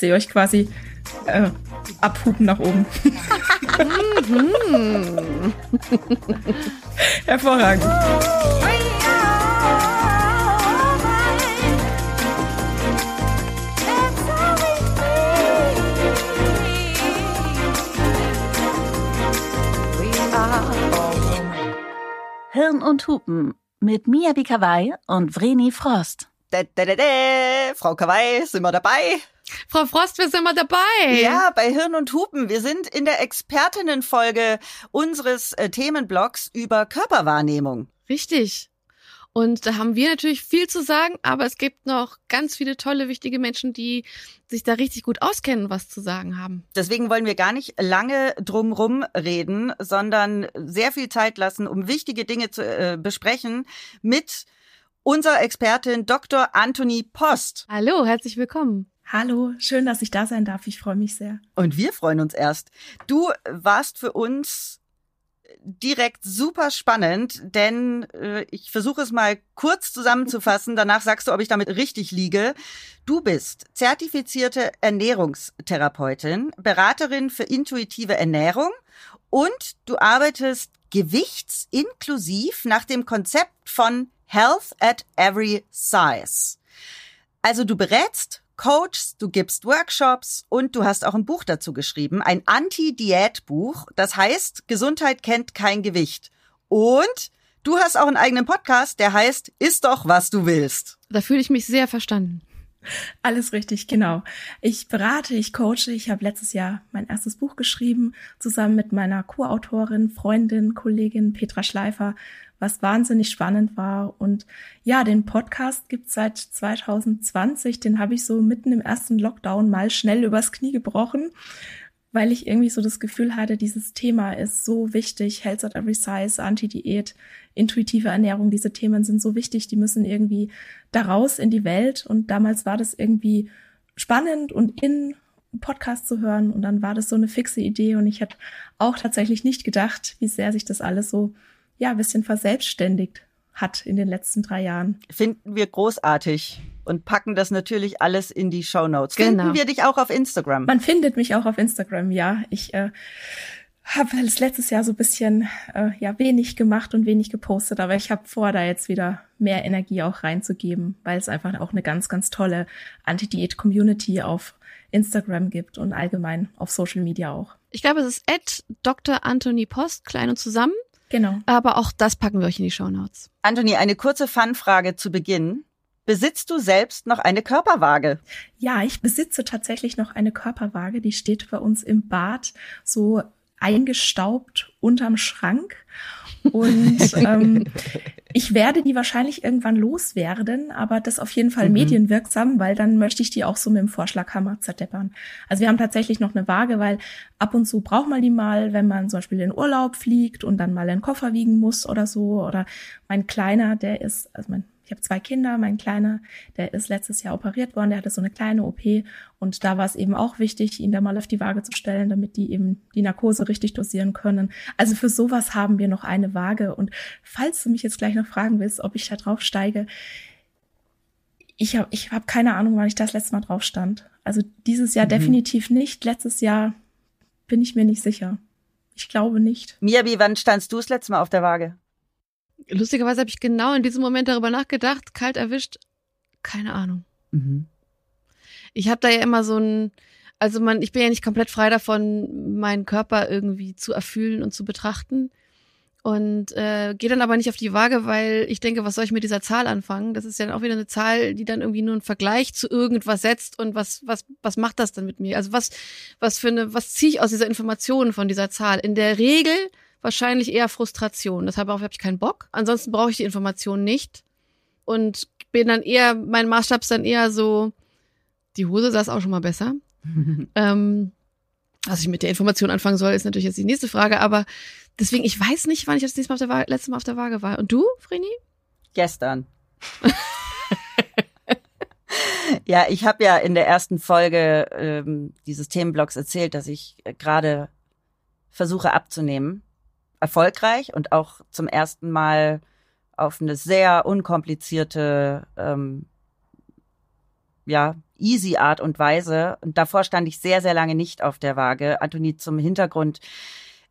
sehe euch quasi äh, abhupen nach oben. Mhm. Hervorragend. Hirn und Hupen mit Mia Bikawai und Vreni Frost. Da, da, da, da. Frau Kawai, sind wir dabei? Frau Frost, wir sind mal dabei. Ja, bei Hirn und Hupen. Wir sind in der Expertinnenfolge unseres äh, Themenblocks über Körperwahrnehmung. Richtig. Und da haben wir natürlich viel zu sagen, aber es gibt noch ganz viele tolle, wichtige Menschen, die sich da richtig gut auskennen, was zu sagen haben. Deswegen wollen wir gar nicht lange drumrum reden, sondern sehr viel Zeit lassen, um wichtige Dinge zu äh, besprechen mit unserer Expertin Dr. Anthony Post. Hallo, herzlich willkommen. Hallo, schön, dass ich da sein darf. Ich freue mich sehr. Und wir freuen uns erst. Du warst für uns direkt super spannend, denn äh, ich versuche es mal kurz zusammenzufassen, danach sagst du, ob ich damit richtig liege. Du bist zertifizierte Ernährungstherapeutin, Beraterin für intuitive Ernährung und du arbeitest gewichtsinklusiv nach dem Konzept von Health at Every Size. Also du berätst, coachst, du gibst Workshops und du hast auch ein Buch dazu geschrieben, ein Anti-Diät-Buch. Das heißt, Gesundheit kennt kein Gewicht. Und du hast auch einen eigenen Podcast, der heißt Ist doch, was du willst. Da fühle ich mich sehr verstanden. Alles richtig, genau. Ich berate, ich coache. Ich habe letztes Jahr mein erstes Buch geschrieben, zusammen mit meiner Co-Autorin, Freundin, Kollegin Petra Schleifer was wahnsinnig spannend war. Und ja, den Podcast gibt's seit 2020. Den habe ich so mitten im ersten Lockdown mal schnell übers Knie gebrochen, weil ich irgendwie so das Gefühl hatte, dieses Thema ist so wichtig. Health at Every Size, Anti-Diät, intuitive Ernährung, diese Themen sind so wichtig, die müssen irgendwie daraus in die Welt. Und damals war das irgendwie spannend und in Podcast zu hören. Und dann war das so eine fixe Idee. Und ich hätte auch tatsächlich nicht gedacht, wie sehr sich das alles so ja, ein bisschen verselbstständigt hat in den letzten drei Jahren. Finden wir großartig und packen das natürlich alles in die Show Notes. Genau. Finden wir dich auch auf Instagram? Man findet mich auch auf Instagram, ja. Ich äh, habe das letztes Jahr so ein bisschen äh, ja wenig gemacht und wenig gepostet, aber ich habe vor, da jetzt wieder mehr Energie auch reinzugeben, weil es einfach auch eine ganz, ganz tolle Anti-Diät-Community auf Instagram gibt und allgemein auf Social Media auch. Ich glaube, es ist at Dr. Anthony Post, klein und zusammen. Genau. Aber auch das packen wir euch in die Show Notes. Anthony, eine kurze Fanfrage zu Beginn. Besitzt du selbst noch eine Körperwaage? Ja, ich besitze tatsächlich noch eine Körperwaage. Die steht bei uns im Bad so eingestaubt unterm Schrank. Und ähm, ich werde die wahrscheinlich irgendwann loswerden, aber das auf jeden Fall mhm. medienwirksam, weil dann möchte ich die auch so mit dem Vorschlaghammer zerdeppern. Also wir haben tatsächlich noch eine Waage, weil ab und zu braucht man die mal, wenn man zum Beispiel in Urlaub fliegt und dann mal einen Koffer wiegen muss oder so. Oder mein Kleiner, der ist, also mein ich habe zwei Kinder, mein Kleiner, der ist letztes Jahr operiert worden, der hatte so eine kleine OP und da war es eben auch wichtig, ihn da mal auf die Waage zu stellen, damit die eben die Narkose richtig dosieren können. Also für sowas haben wir noch eine Waage und falls du mich jetzt gleich noch fragen willst, ob ich da drauf steige, ich habe ich hab keine Ahnung, wann ich das letzte Mal drauf stand. Also dieses Jahr mhm. definitiv nicht, letztes Jahr bin ich mir nicht sicher. Ich glaube nicht. Mia, wie wann standst du das letzte Mal auf der Waage? Lustigerweise habe ich genau in diesem Moment darüber nachgedacht, kalt erwischt, keine Ahnung. Mhm. Ich habe da ja immer so ein, also man, ich bin ja nicht komplett frei davon, meinen Körper irgendwie zu erfühlen und zu betrachten. Und äh, gehe dann aber nicht auf die Waage, weil ich denke, was soll ich mit dieser Zahl anfangen? Das ist ja dann auch wieder eine Zahl, die dann irgendwie nur einen Vergleich zu irgendwas setzt und was, was, was macht das dann mit mir? Also was, was für eine, was ziehe ich aus dieser Information von dieser Zahl? In der Regel wahrscheinlich eher Frustration. Deshalb habe ich keinen Bock. Ansonsten brauche ich die Information nicht. Und bin dann eher, mein Maßstab ist dann eher so, die Hose saß auch schon mal besser. ähm, was ich mit der Information anfangen soll, ist natürlich jetzt die nächste Frage. Aber deswegen, ich weiß nicht, wann ich das nächste Mal auf der Waage, letzte Mal auf der Waage war. Und du, Vreni? Gestern. ja, ich habe ja in der ersten Folge ähm, dieses Themenblocks erzählt, dass ich äh, gerade versuche abzunehmen erfolgreich und auch zum ersten Mal auf eine sehr unkomplizierte, ähm, ja, easy Art und Weise. Und davor stand ich sehr, sehr lange nicht auf der Waage. Anthony, zum Hintergrund.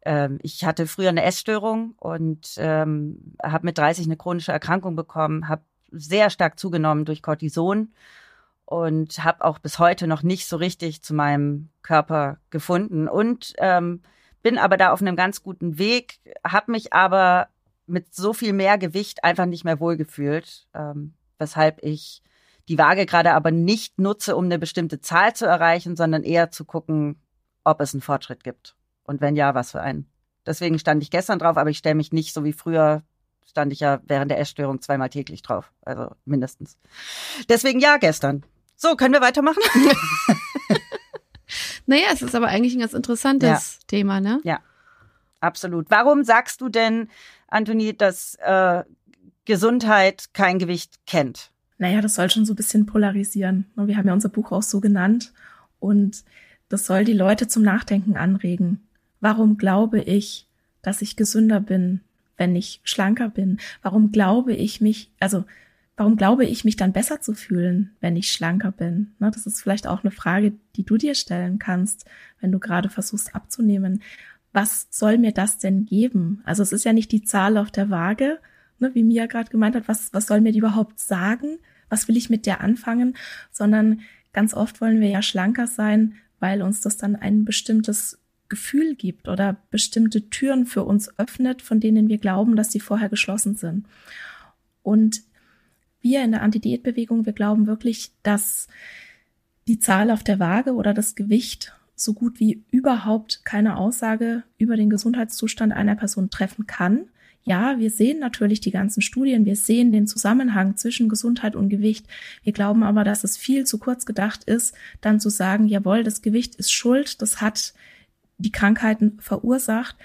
Ähm, ich hatte früher eine Essstörung und ähm, habe mit 30 eine chronische Erkrankung bekommen, habe sehr stark zugenommen durch Cortison und habe auch bis heute noch nicht so richtig zu meinem Körper gefunden und ähm, bin aber da auf einem ganz guten Weg, habe mich aber mit so viel mehr Gewicht einfach nicht mehr wohlgefühlt, ähm, weshalb ich die Waage gerade aber nicht nutze, um eine bestimmte Zahl zu erreichen, sondern eher zu gucken, ob es einen Fortschritt gibt. Und wenn ja, was für einen. Deswegen stand ich gestern drauf, aber ich stelle mich nicht so wie früher stand ich ja während der Essstörung zweimal täglich drauf. Also mindestens. Deswegen ja, gestern. So, können wir weitermachen? naja, es ist aber eigentlich ein ganz interessantes ja. Thema, ne? Ja, absolut. Warum sagst du denn, Anthony, dass äh, Gesundheit kein Gewicht kennt? Naja, das soll schon so ein bisschen polarisieren. Wir haben ja unser Buch auch so genannt und das soll die Leute zum Nachdenken anregen. Warum glaube ich, dass ich gesünder bin, wenn ich schlanker bin? Warum glaube ich mich, also warum glaube ich mich dann besser zu fühlen, wenn ich schlanker bin? Ne, das ist vielleicht auch eine Frage, die du dir stellen kannst, wenn du gerade versuchst abzunehmen. Was soll mir das denn geben? Also es ist ja nicht die Zahl auf der Waage, ne, wie Mia gerade gemeint hat, was, was soll mir die überhaupt sagen? Was will ich mit der anfangen? Sondern ganz oft wollen wir ja schlanker sein, weil uns das dann ein bestimmtes Gefühl gibt oder bestimmte Türen für uns öffnet, von denen wir glauben, dass sie vorher geschlossen sind. Und wir in der Anti-Diät-Bewegung, wir glauben wirklich, dass die Zahl auf der Waage oder das Gewicht so gut wie überhaupt keine Aussage über den Gesundheitszustand einer Person treffen kann. Ja, wir sehen natürlich die ganzen Studien, wir sehen den Zusammenhang zwischen Gesundheit und Gewicht. Wir glauben aber, dass es viel zu kurz gedacht ist, dann zu sagen, jawohl, das Gewicht ist schuld, das hat die Krankheiten verursacht,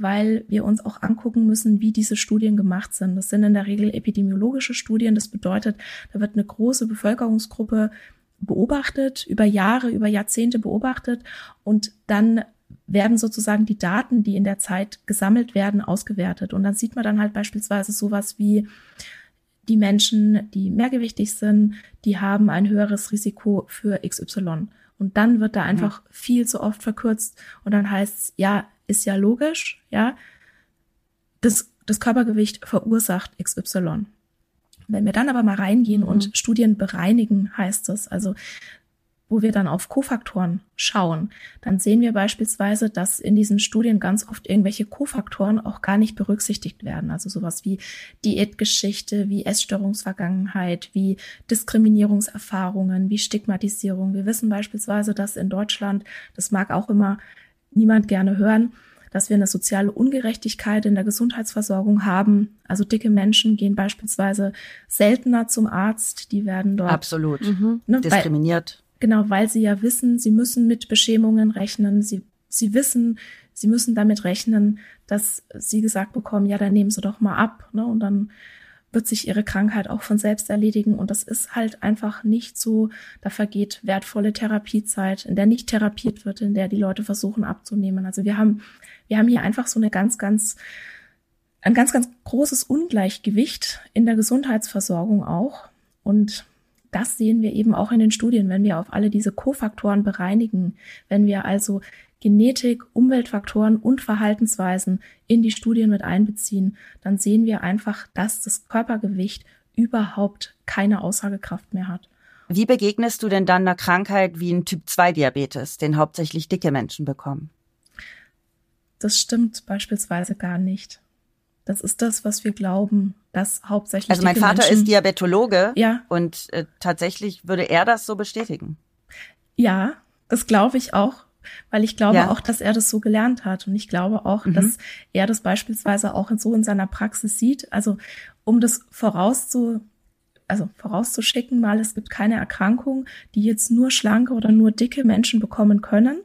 weil wir uns auch angucken müssen, wie diese Studien gemacht sind. Das sind in der Regel epidemiologische Studien. Das bedeutet, da wird eine große Bevölkerungsgruppe beobachtet, über Jahre, über Jahrzehnte beobachtet und dann werden sozusagen die Daten, die in der Zeit gesammelt werden, ausgewertet. Und dann sieht man dann halt beispielsweise sowas wie die Menschen, die mehrgewichtig sind, die haben ein höheres Risiko für XY. Und dann wird da einfach mhm. viel zu oft verkürzt und dann heißt es, ja, ist ja logisch, ja, das, das Körpergewicht verursacht XY. Wenn wir dann aber mal reingehen mhm. und Studien bereinigen, heißt es, also wo wir dann auf Kofaktoren schauen, dann sehen wir beispielsweise, dass in diesen Studien ganz oft irgendwelche Kofaktoren auch gar nicht berücksichtigt werden. Also sowas wie Diätgeschichte, wie Essstörungsvergangenheit, wie Diskriminierungserfahrungen, wie Stigmatisierung. Wir wissen beispielsweise, dass in Deutschland, das mag auch immer niemand gerne hören, dass wir eine soziale Ungerechtigkeit in der Gesundheitsversorgung haben. Also dicke Menschen gehen beispielsweise seltener zum Arzt, die werden dort absolut mhm. ne, diskriminiert. Genau, weil sie ja wissen, sie müssen mit Beschämungen rechnen. Sie, sie wissen, sie müssen damit rechnen, dass sie gesagt bekommen, ja, dann nehmen sie doch mal ab. Ne? Und dann wird sich ihre Krankheit auch von selbst erledigen. Und das ist halt einfach nicht so. Da vergeht wertvolle Therapiezeit, in der nicht therapiert wird, in der die Leute versuchen abzunehmen. Also wir haben, wir haben hier einfach so eine ganz, ganz, ein ganz, ganz großes Ungleichgewicht in der Gesundheitsversorgung auch. Und das sehen wir eben auch in den Studien, wenn wir auf alle diese Kofaktoren bereinigen, wenn wir also Genetik, Umweltfaktoren und Verhaltensweisen in die Studien mit einbeziehen, dann sehen wir einfach, dass das Körpergewicht überhaupt keine Aussagekraft mehr hat. Wie begegnest du denn dann einer Krankheit wie ein Typ-2-Diabetes, den hauptsächlich dicke Menschen bekommen? Das stimmt beispielsweise gar nicht. Das ist das, was wir glauben, dass hauptsächlich. Also mein Vater Menschen, ist Diabetologe. Ja. Und äh, tatsächlich würde er das so bestätigen. Ja, das glaube ich auch, weil ich glaube ja. auch, dass er das so gelernt hat. Und ich glaube auch, mhm. dass er das beispielsweise auch so in seiner Praxis sieht. Also um das vorauszu, also vorauszuschicken, mal, es gibt keine Erkrankung, die jetzt nur schlanke oder nur dicke Menschen bekommen können.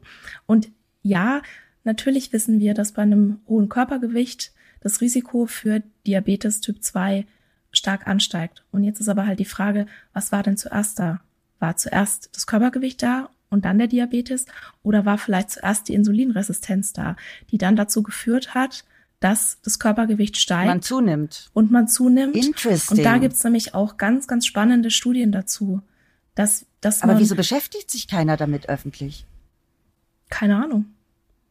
Und ja, natürlich wissen wir, dass bei einem hohen Körpergewicht das Risiko für Diabetes Typ 2 stark ansteigt. Und jetzt ist aber halt die Frage, was war denn zuerst da? War zuerst das Körpergewicht da und dann der Diabetes oder war vielleicht zuerst die Insulinresistenz da, die dann dazu geführt hat, dass das Körpergewicht steigt. Man zunimmt. Und man zunimmt. Interesting. Und da gibt's nämlich auch ganz, ganz spannende Studien dazu. Dass, dass Aber wieso beschäftigt sich keiner damit öffentlich? Keine Ahnung.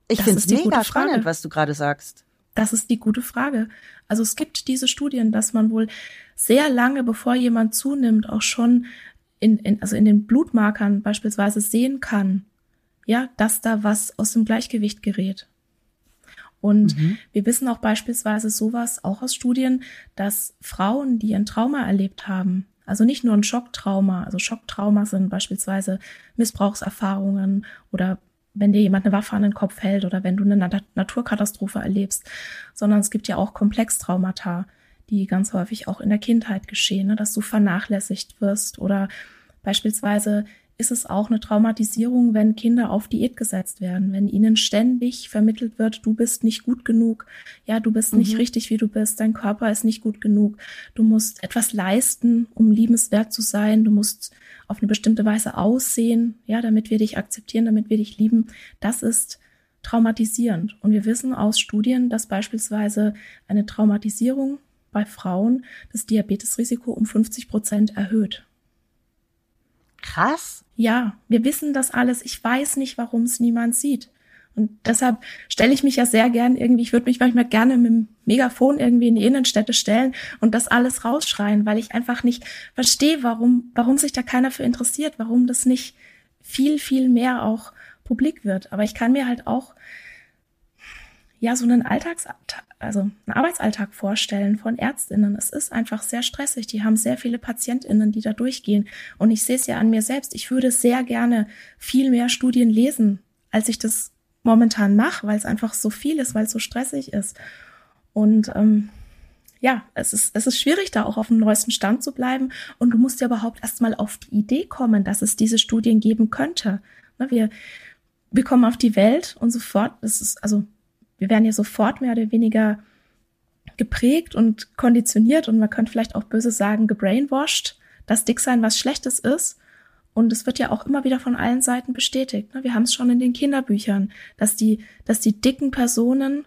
Ich finde es mega spannend, was du gerade sagst. Das ist die gute Frage. Also es gibt diese Studien, dass man wohl sehr lange, bevor jemand zunimmt, auch schon in, in, also in den Blutmarkern beispielsweise sehen kann, ja, dass da was aus dem Gleichgewicht gerät. Und mhm. wir wissen auch beispielsweise sowas auch aus Studien, dass Frauen, die ein Trauma erlebt haben, also nicht nur ein Schocktrauma, also Schocktrauma sind beispielsweise Missbrauchserfahrungen oder wenn dir jemand eine Waffe an den Kopf hält oder wenn du eine Nat Naturkatastrophe erlebst, sondern es gibt ja auch Komplextraumata, die ganz häufig auch in der Kindheit geschehen, ne, dass du vernachlässigt wirst oder beispielsweise ist es auch eine Traumatisierung, wenn Kinder auf Diät gesetzt werden, wenn ihnen ständig vermittelt wird, du bist nicht gut genug, ja, du bist mhm. nicht richtig, wie du bist, dein Körper ist nicht gut genug, du musst etwas leisten, um liebenswert zu sein, du musst auf eine bestimmte Weise aussehen, ja, damit wir dich akzeptieren, damit wir dich lieben. Das ist traumatisierend. Und wir wissen aus Studien, dass beispielsweise eine Traumatisierung bei Frauen das Diabetesrisiko um 50 Prozent erhöht. Krass. Ja, wir wissen das alles. Ich weiß nicht, warum es niemand sieht. Und deshalb stelle ich mich ja sehr gern irgendwie, ich würde mich manchmal gerne mit dem Megafon irgendwie in die Innenstädte stellen und das alles rausschreien, weil ich einfach nicht verstehe, warum, warum sich da keiner für interessiert, warum das nicht viel, viel mehr auch publik wird. Aber ich kann mir halt auch ja so einen Alltags, also einen Arbeitsalltag vorstellen von Ärztinnen. Es ist einfach sehr stressig. Die haben sehr viele Patientinnen, die da durchgehen. Und ich sehe es ja an mir selbst. Ich würde sehr gerne viel mehr Studien lesen, als ich das momentan mache, weil es einfach so viel ist, weil es so stressig ist. Und ähm, ja, es ist, es ist schwierig, da auch auf dem neuesten Stand zu bleiben. Und du musst ja überhaupt erstmal auf die Idee kommen, dass es diese Studien geben könnte. Ne, wir, wir kommen auf die Welt und sofort, das ist, also wir werden ja sofort mehr oder weniger geprägt und konditioniert und man könnte vielleicht auch böse sagen, gebrainwashed, dass Dicksein was Schlechtes ist. Und es wird ja auch immer wieder von allen Seiten bestätigt. Ne? Wir haben es schon in den Kinderbüchern, dass die, dass die dicken Personen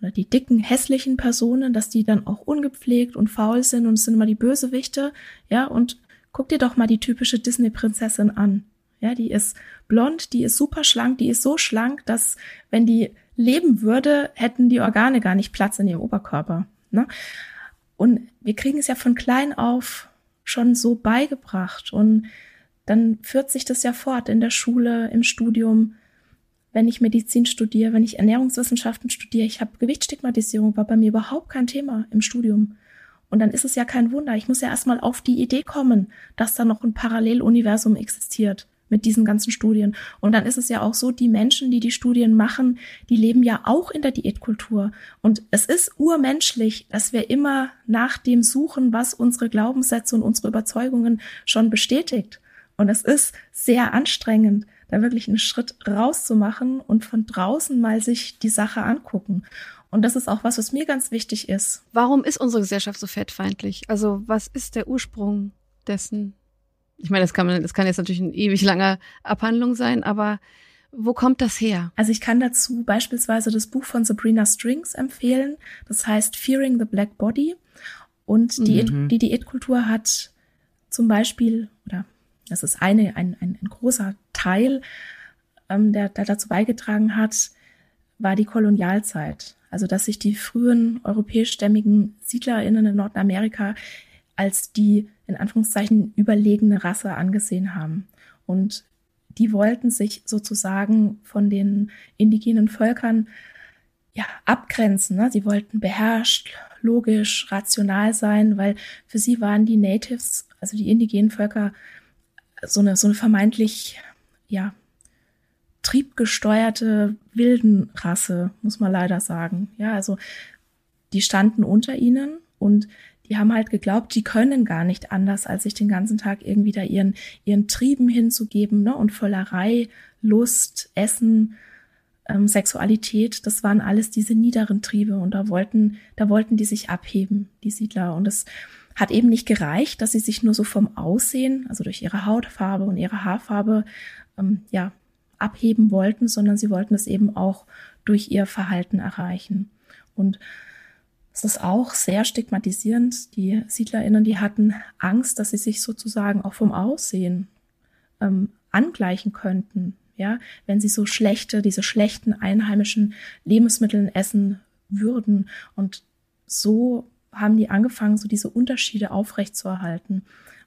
oder die dicken, hässlichen Personen, dass die dann auch ungepflegt und faul sind und es sind immer die Bösewichte. Ja, und guck dir doch mal die typische Disney-Prinzessin an. Ja, die ist blond, die ist super schlank, die ist so schlank, dass wenn die leben würde, hätten die Organe gar nicht Platz in ihrem Oberkörper. Ne? Und wir kriegen es ja von klein auf schon so beigebracht. Und dann führt sich das ja fort in der Schule, im Studium, wenn ich Medizin studiere, wenn ich Ernährungswissenschaften studiere. Ich habe Gewichtsstigmatisierung, war bei mir überhaupt kein Thema im Studium. Und dann ist es ja kein Wunder. Ich muss ja erstmal auf die Idee kommen, dass da noch ein Paralleluniversum existiert mit diesen ganzen Studien. Und dann ist es ja auch so, die Menschen, die die Studien machen, die leben ja auch in der Diätkultur. Und es ist urmenschlich, dass wir immer nach dem suchen, was unsere Glaubenssätze und unsere Überzeugungen schon bestätigt. Und es ist sehr anstrengend, da wirklich einen Schritt rauszumachen und von draußen mal sich die Sache angucken. Und das ist auch was, was mir ganz wichtig ist. Warum ist unsere Gesellschaft so fettfeindlich? Also was ist der Ursprung dessen? Ich meine, das kann man, das kann jetzt natürlich eine ewig lange Abhandlung sein, aber wo kommt das her? Also ich kann dazu beispielsweise das Buch von Sabrina Strings empfehlen. Das heißt Fearing the Black Body. Und die, mhm. die Diätkultur hat zum Beispiel, oder das ist eine, ein, ein, ein großer Teil, ähm, der, der dazu beigetragen hat, war die Kolonialzeit. Also dass sich die frühen europäischstämmigen SiedlerInnen in Nordamerika als die in Anführungszeichen überlegene Rasse angesehen haben. Und die wollten sich sozusagen von den indigenen Völkern ja, abgrenzen. Ne? Sie wollten beherrscht, logisch, rational sein, weil für sie waren die Natives, also die indigenen Völker, so eine, so eine vermeintlich, ja, triebgesteuerte Wildenrasse, muss man leider sagen. Ja, also die standen unter ihnen und die haben halt geglaubt, die können gar nicht anders, als sich den ganzen Tag irgendwie da ihren, ihren Trieben hinzugeben, ne? Und Völlerei, Lust, Essen, ähm, Sexualität, das waren alles diese niederen Triebe und da wollten, da wollten die sich abheben, die Siedler. Und es hat eben nicht gereicht, dass sie sich nur so vom Aussehen, also durch ihre Hautfarbe und ihre Haarfarbe, ähm, ja, abheben wollten, sondern sie wollten es eben auch durch ihr Verhalten erreichen. Und es ist auch sehr stigmatisierend. Die SiedlerInnen, die hatten Angst, dass sie sich sozusagen auch vom Aussehen ähm, angleichen könnten, ja, wenn sie so schlechte, diese schlechten einheimischen Lebensmittel essen würden. Und so haben die angefangen, so diese Unterschiede aufrechtzuerhalten.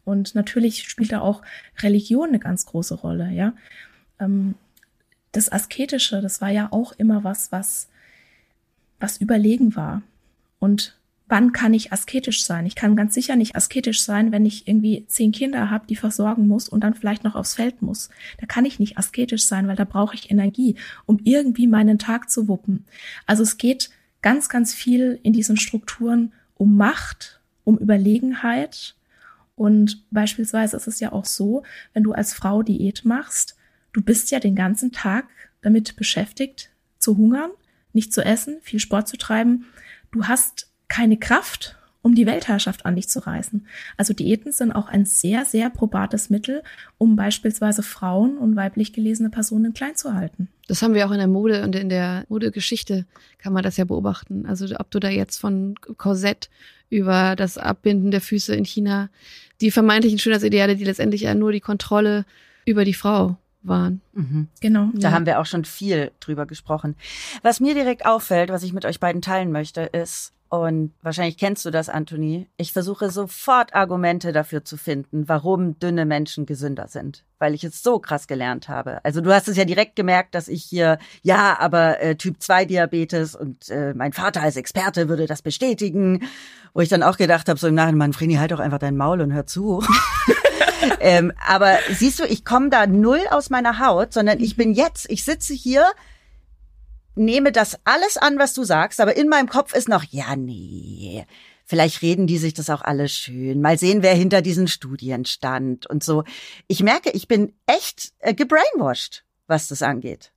Und natürlich spielt da auch Religion eine ganz große Rolle, ja. Ähm, das Asketische, das war ja auch immer was, was, was überlegen war. Und wann kann ich asketisch sein? Ich kann ganz sicher nicht asketisch sein, wenn ich irgendwie zehn Kinder habe, die versorgen muss und dann vielleicht noch aufs Feld muss. Da kann ich nicht asketisch sein, weil da brauche ich Energie, um irgendwie meinen Tag zu wuppen. Also es geht ganz, ganz viel in diesen Strukturen um Macht, um Überlegenheit. Und beispielsweise ist es ja auch so, wenn du als Frau Diät machst, du bist ja den ganzen Tag damit beschäftigt, zu hungern, nicht zu essen, viel Sport zu treiben. Du hast keine Kraft, um die Weltherrschaft an dich zu reißen. Also Diäten sind auch ein sehr, sehr probates Mittel, um beispielsweise Frauen und weiblich gelesene Personen klein zu halten. Das haben wir auch in der Mode und in der Modegeschichte kann man das ja beobachten. Also ob du da jetzt von Korsett über das Abbinden der Füße in China, die vermeintlichen Schönheitsideale, die letztendlich ja nur die Kontrolle über die Frau waren. Mhm. Genau. Da ja. haben wir auch schon viel drüber gesprochen. Was mir direkt auffällt, was ich mit euch beiden teilen möchte, ist, und wahrscheinlich kennst du das, Anthony. Ich versuche sofort Argumente dafür zu finden, warum dünne Menschen gesünder sind, weil ich es so krass gelernt habe. Also du hast es ja direkt gemerkt, dass ich hier, ja, aber äh, Typ 2 Diabetes und äh, mein Vater als Experte würde das bestätigen, wo ich dann auch gedacht habe, so im Nachhinein, Mann, Vreni, halt doch einfach dein Maul und hör zu. ähm, aber siehst du, ich komme da null aus meiner Haut, sondern ich bin jetzt, ich sitze hier nehme das alles an, was du sagst, aber in meinem Kopf ist noch, ja, nee, vielleicht reden die sich das auch alle schön. Mal sehen, wer hinter diesen Studien stand und so. Ich merke, ich bin echt äh, gebrainwashed, was das angeht.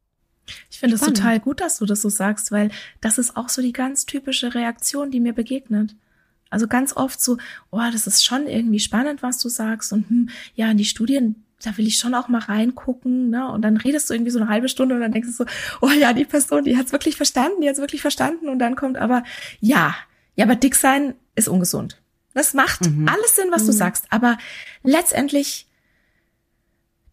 Ich finde es total gut, dass du das so sagst, weil das ist auch so die ganz typische Reaktion, die mir begegnet. Also ganz oft so, oh, das ist schon irgendwie spannend, was du sagst und hm, ja, die Studien, da will ich schon auch mal reingucken, ne? Und dann redest du irgendwie so eine halbe Stunde und dann denkst du so, oh ja, die Person, die hat's wirklich verstanden, die hat's wirklich verstanden und dann kommt aber, ja, ja, aber dick sein ist ungesund. Das macht mhm. alles Sinn, was mhm. du sagst, aber letztendlich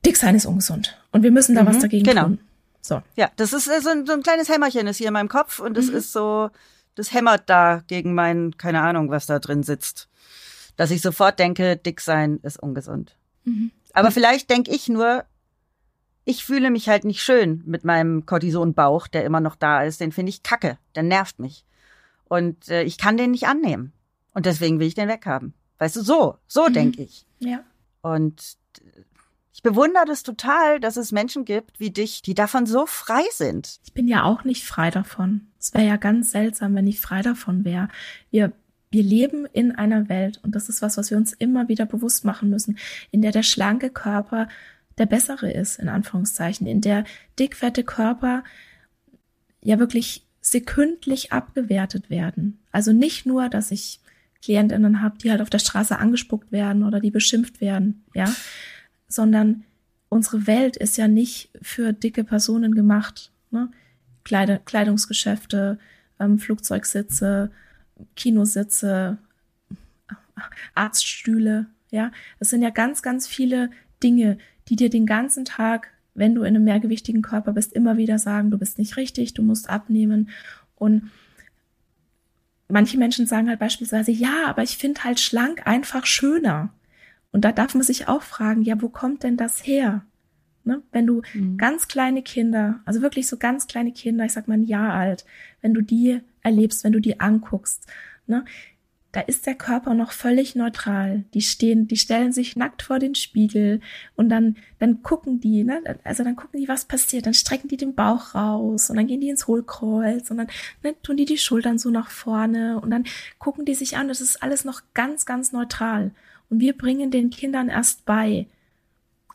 dick sein ist ungesund und wir müssen da mhm. was dagegen genau. tun. So. Ja, das ist so ein, so ein kleines Hämmerchen ist hier in meinem Kopf und das mhm. ist so, das hämmert da gegen mein, keine Ahnung, was da drin sitzt. Dass ich sofort denke, dick sein ist ungesund. Mhm. Aber vielleicht denke ich nur, ich fühle mich halt nicht schön mit meinem Cortisonbauch, der immer noch da ist. Den finde ich kacke. Der nervt mich. Und äh, ich kann den nicht annehmen. Und deswegen will ich den weghaben. Weißt du, so, so mhm. denke ich. Ja. Und ich bewundere das total, dass es Menschen gibt wie dich, die davon so frei sind. Ich bin ja auch nicht frei davon. Es wäre ja ganz seltsam, wenn ich frei davon wäre. Wir wir leben in einer Welt, und das ist was, was wir uns immer wieder bewusst machen müssen, in der der schlanke Körper der bessere ist, in Anführungszeichen, in der dickfette Körper ja wirklich sekündlich abgewertet werden. Also nicht nur, dass ich Klientinnen habe, die halt auf der Straße angespuckt werden oder die beschimpft werden, ja, sondern unsere Welt ist ja nicht für dicke Personen gemacht. Ne? Kleid Kleidungsgeschäfte, ähm, Flugzeugsitze, Kinositze, Arztstühle, ja. Es sind ja ganz, ganz viele Dinge, die dir den ganzen Tag, wenn du in einem mehrgewichtigen Körper bist, immer wieder sagen, du bist nicht richtig, du musst abnehmen. Und manche Menschen sagen halt beispielsweise, ja, aber ich finde halt schlank einfach schöner. Und da darf man sich auch fragen, ja, wo kommt denn das her? Ne? Wenn du mhm. ganz kleine Kinder, also wirklich so ganz kleine Kinder, ich sag mal ein Jahr alt, wenn du die erlebst, wenn du die anguckst, ne, da ist der Körper noch völlig neutral. Die stehen, die stellen sich nackt vor den Spiegel und dann, dann gucken die, ne, also dann gucken die, was passiert, dann strecken die den Bauch raus und dann gehen die ins Hohlkreuz und dann ne, tun die die Schultern so nach vorne und dann gucken die sich an. Das ist alles noch ganz, ganz neutral. Und wir bringen den Kindern erst bei,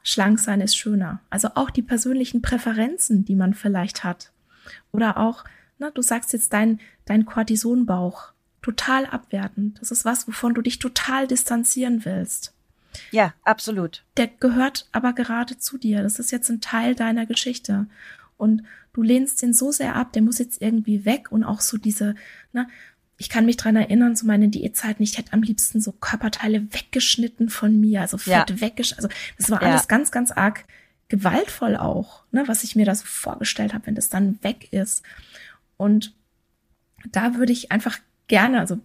schlank sein ist schöner. Also auch die persönlichen Präferenzen, die man vielleicht hat. Oder auch, na, du sagst jetzt dein, dein Cortisonbauch. Total abwertend. Das ist was, wovon du dich total distanzieren willst. Ja, absolut. Der gehört aber gerade zu dir. Das ist jetzt ein Teil deiner Geschichte. Und du lehnst den so sehr ab, der muss jetzt irgendwie weg und auch so diese, na, ich kann mich dran erinnern, zu meinen Diätzeiten, ich hätte am liebsten so Körperteile weggeschnitten von mir, also Fett ja. weggeschnitten. Also das war alles ganz, ganz arg gewaltvoll auch, ne, was ich mir da so vorgestellt habe, wenn das dann weg ist. Und da würde ich einfach gerne, also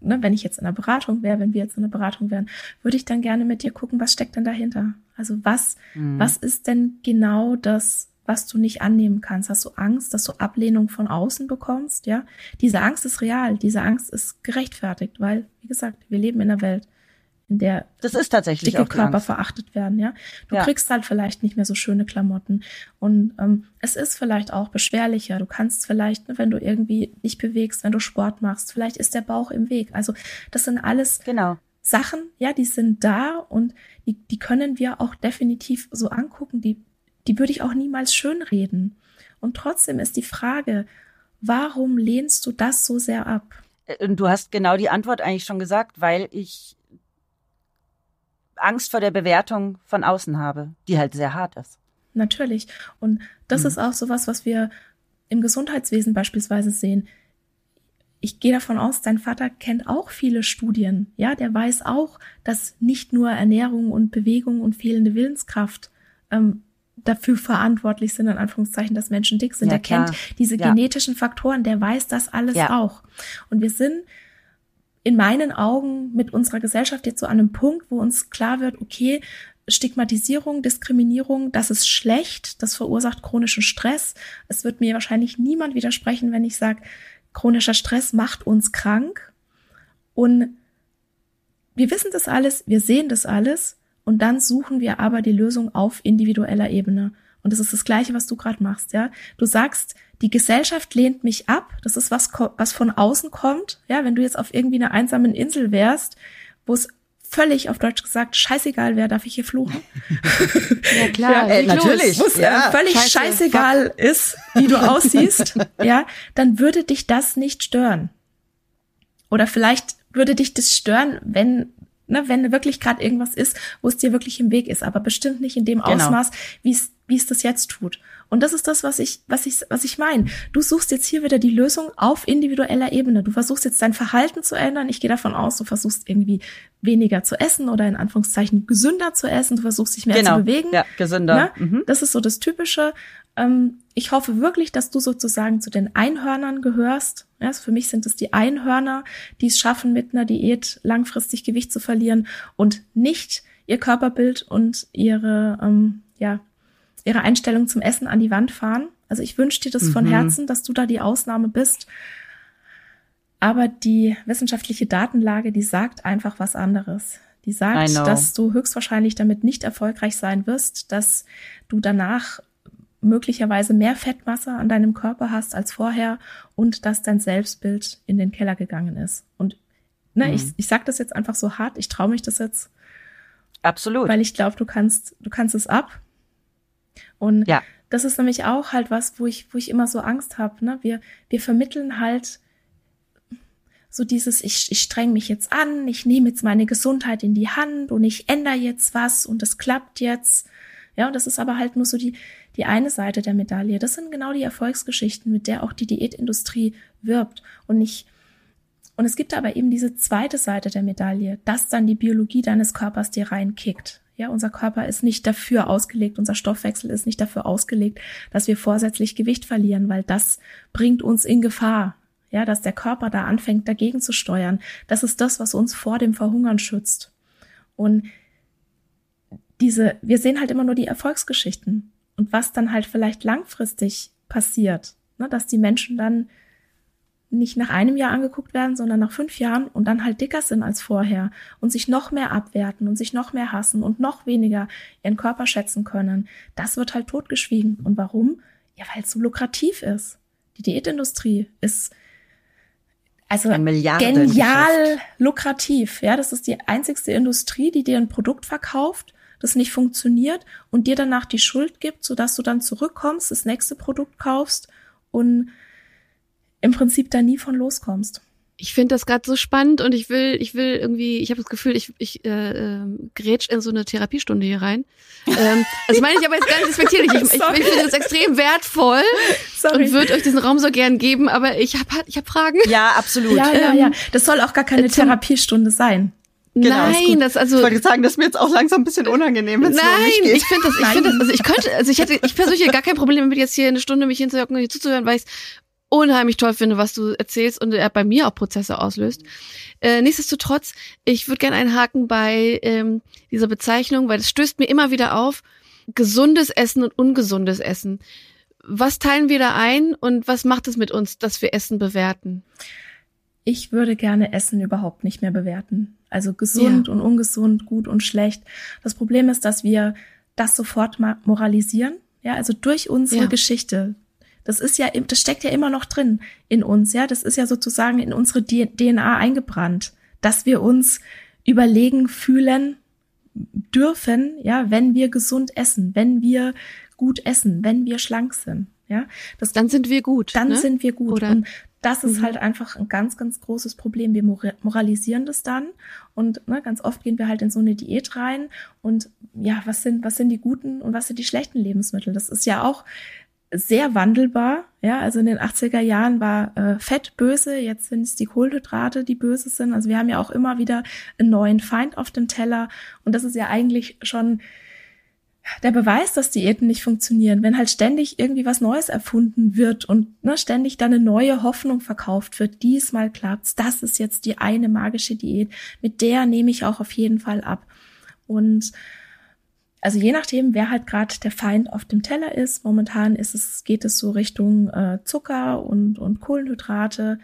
ne, wenn ich jetzt in der Beratung wäre, wenn wir jetzt in der Beratung wären, würde ich dann gerne mit dir gucken, was steckt denn dahinter? Also was, mhm. was ist denn genau das, was du nicht annehmen kannst? Hast du Angst, dass du Ablehnung von außen bekommst? Ja, diese Angst ist real. Diese Angst ist gerechtfertigt, weil, wie gesagt, wir leben in einer Welt, in der das ist tatsächlich dicke Körper Angst. verachtet werden. Ja, du ja. kriegst halt vielleicht nicht mehr so schöne Klamotten und ähm, es ist vielleicht auch beschwerlicher. Du kannst vielleicht, ne, wenn du irgendwie dich bewegst, wenn du Sport machst, vielleicht ist der Bauch im Weg. Also das sind alles genau. Sachen, ja, die sind da und die, die können wir auch definitiv so angucken. Die die würde ich auch niemals schönreden. Und trotzdem ist die Frage, warum lehnst du das so sehr ab? Äh, du hast genau die Antwort eigentlich schon gesagt, weil ich Angst vor der Bewertung von außen habe, die halt sehr hart ist. Natürlich. Und das mhm. ist auch sowas, was wir im Gesundheitswesen beispielsweise sehen. Ich gehe davon aus, dein Vater kennt auch viele Studien. Ja, der weiß auch, dass nicht nur Ernährung und Bewegung und fehlende Willenskraft ähm, dafür verantwortlich sind, in Anführungszeichen, dass Menschen dick sind. Ja, der klar. kennt diese ja. genetischen Faktoren, der weiß das alles ja. auch. Und wir sind in meinen Augen mit unserer Gesellschaft jetzt so an einem Punkt, wo uns klar wird, okay, Stigmatisierung, Diskriminierung, das ist schlecht, das verursacht chronischen Stress. Es wird mir wahrscheinlich niemand widersprechen, wenn ich sage, chronischer Stress macht uns krank. Und wir wissen das alles, wir sehen das alles und dann suchen wir aber die Lösung auf individueller Ebene. Und das ist das Gleiche, was du gerade machst, ja. Du sagst, die Gesellschaft lehnt mich ab. Das ist was, was von außen kommt. Ja, wenn du jetzt auf irgendwie einer einsamen Insel wärst, wo es völlig auf Deutsch gesagt scheißegal wäre, darf ich hier fluchen? ja klar, ja, äh, natürlich. Wo es äh, ja. völlig Scheiße, scheißegal fuck. ist, wie du aussiehst, ja, dann würde dich das nicht stören. Oder vielleicht würde dich das stören, wenn ne, wenn wirklich gerade irgendwas ist, wo es dir wirklich im Weg ist, aber bestimmt nicht in dem genau. Ausmaß, wie es wie es das jetzt tut. Und das ist das, was ich, was ich, was ich meine. Du suchst jetzt hier wieder die Lösung auf individueller Ebene. Du versuchst jetzt dein Verhalten zu ändern. Ich gehe davon aus, du versuchst irgendwie weniger zu essen oder in Anführungszeichen gesünder zu essen. Du versuchst dich mehr genau. zu bewegen. Ja, gesünder. Ne? Mhm. Das ist so das Typische. Ähm, ich hoffe wirklich, dass du sozusagen zu den Einhörnern gehörst. Ja, also für mich sind es die Einhörner, die es schaffen, mit einer Diät langfristig Gewicht zu verlieren und nicht ihr Körperbild und ihre, ähm, ja, ihre Einstellung zum Essen an die Wand fahren. Also ich wünsche dir das mhm. von Herzen, dass du da die Ausnahme bist. Aber die wissenschaftliche Datenlage, die sagt einfach was anderes. Die sagt, dass du höchstwahrscheinlich damit nicht erfolgreich sein wirst, dass du danach möglicherweise mehr Fettmasse an deinem Körper hast als vorher und dass dein Selbstbild in den Keller gegangen ist. Und ne, mhm. ich, ich sag das jetzt einfach so hart, ich traue mich das jetzt. Absolut. Weil ich glaube, du kannst, du kannst es ab. Und ja. das ist nämlich auch halt was, wo ich, wo ich immer so Angst habe. Ne? Wir, wir vermitteln halt so dieses, ich, ich streng mich jetzt an, ich nehme jetzt meine Gesundheit in die Hand und ich ändere jetzt was und es klappt jetzt. Ja, und das ist aber halt nur so die, die eine Seite der Medaille. Das sind genau die Erfolgsgeschichten, mit der auch die Diätindustrie wirbt. Und nicht, und es gibt aber eben diese zweite Seite der Medaille, dass dann die Biologie deines Körpers dir reinkickt. Ja, unser Körper ist nicht dafür ausgelegt, unser Stoffwechsel ist nicht dafür ausgelegt, dass wir vorsätzlich Gewicht verlieren, weil das bringt uns in Gefahr. Ja, dass der Körper da anfängt, dagegen zu steuern. Das ist das, was uns vor dem Verhungern schützt. Und diese, wir sehen halt immer nur die Erfolgsgeschichten und was dann halt vielleicht langfristig passiert, ne, dass die Menschen dann nicht nach einem Jahr angeguckt werden, sondern nach fünf Jahren und dann halt dicker sind als vorher und sich noch mehr abwerten und sich noch mehr hassen und noch weniger ihren Körper schätzen können. Das wird halt totgeschwiegen. Und warum? Ja, weil es so lukrativ ist. Die Diätindustrie ist also genial lukrativ. Ja, das ist die einzigste Industrie, die dir ein Produkt verkauft das nicht funktioniert und dir danach die Schuld gibt, sodass du dann zurückkommst, das nächste Produkt kaufst und im Prinzip da nie von loskommst. ich finde das gerade so spannend und ich will, ich will irgendwie, ich habe das Gefühl, ich, ich äh, äh, grätsch in so eine Therapiestunde hier rein. ähm, das meine ich aber jetzt gar nicht respektierlich. Ich, ich, ich finde das extrem wertvoll Sorry. und würde euch diesen Raum so gern geben, aber ich habe ich hab Fragen. Ja, absolut. Ja, ja, ja. Das soll auch gar keine äh, Therapiestunde sein. Genau, Nein, das also. Ich wollte sagen, das ist mir jetzt auch langsam ein bisschen unangenehm, wenn es um mich geht. ich finde das, ich finde das, also ich könnte, also ich hätte, ich persönlich gar kein Problem damit jetzt hier eine Stunde mich hinzuhocken und hier zuzuhören, weil ich unheimlich toll finde, was du erzählst und er bei mir auch Prozesse auslöst. Äh, nichtsdestotrotz, ich würde gerne einhaken bei ähm, dieser Bezeichnung, weil es stößt mir immer wieder auf, gesundes Essen und ungesundes Essen. Was teilen wir da ein und was macht es mit uns, dass wir Essen bewerten? Ich würde gerne Essen überhaupt nicht mehr bewerten. Also gesund ja. und ungesund, gut und schlecht. Das Problem ist, dass wir das sofort moralisieren. Ja, also durch unsere ja. Geschichte, das ist ja, das steckt ja immer noch drin in uns, ja. Das ist ja sozusagen in unsere DNA eingebrannt, dass wir uns überlegen fühlen dürfen, ja, wenn wir gesund essen, wenn wir gut essen, wenn wir schlank sind, ja. Das, dann sind wir gut. Dann ne? sind wir gut. Oder? Und das ist mhm. halt einfach ein ganz, ganz großes Problem. Wir moralisieren das dann und ne, ganz oft gehen wir halt in so eine Diät rein und ja, was sind, was sind die guten und was sind die schlechten Lebensmittel? Das ist ja auch sehr wandelbar. Ja, also in den 80er Jahren war äh, Fett böse, jetzt sind es die Kohlenhydrate, die böse sind. Also wir haben ja auch immer wieder einen neuen Feind auf dem Teller. Und das ist ja eigentlich schon der Beweis, dass Diäten nicht funktionieren, wenn halt ständig irgendwie was Neues erfunden wird und ne, ständig dann eine neue Hoffnung verkauft wird. Diesmal klappt's. Das ist jetzt die eine magische Diät. Mit der nehme ich auch auf jeden Fall ab. Und also je nachdem, wer halt gerade der Feind auf dem Teller ist. Momentan ist es, geht es so Richtung äh, Zucker und, und Kohlenhydrate.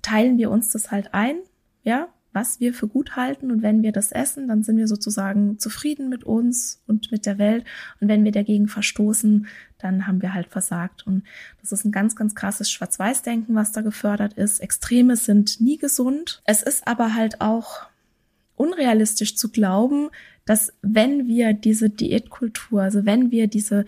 Teilen wir uns das halt ein, ja, was wir für gut halten. Und wenn wir das essen, dann sind wir sozusagen zufrieden mit uns und mit der Welt. Und wenn wir dagegen verstoßen, dann haben wir halt versagt. Und das ist ein ganz, ganz krasses Schwarz-Weiß-Denken, was da gefördert ist. Extreme sind nie gesund. Es ist aber halt auch unrealistisch zu glauben, dass wenn wir diese Diätkultur, also wenn wir diese,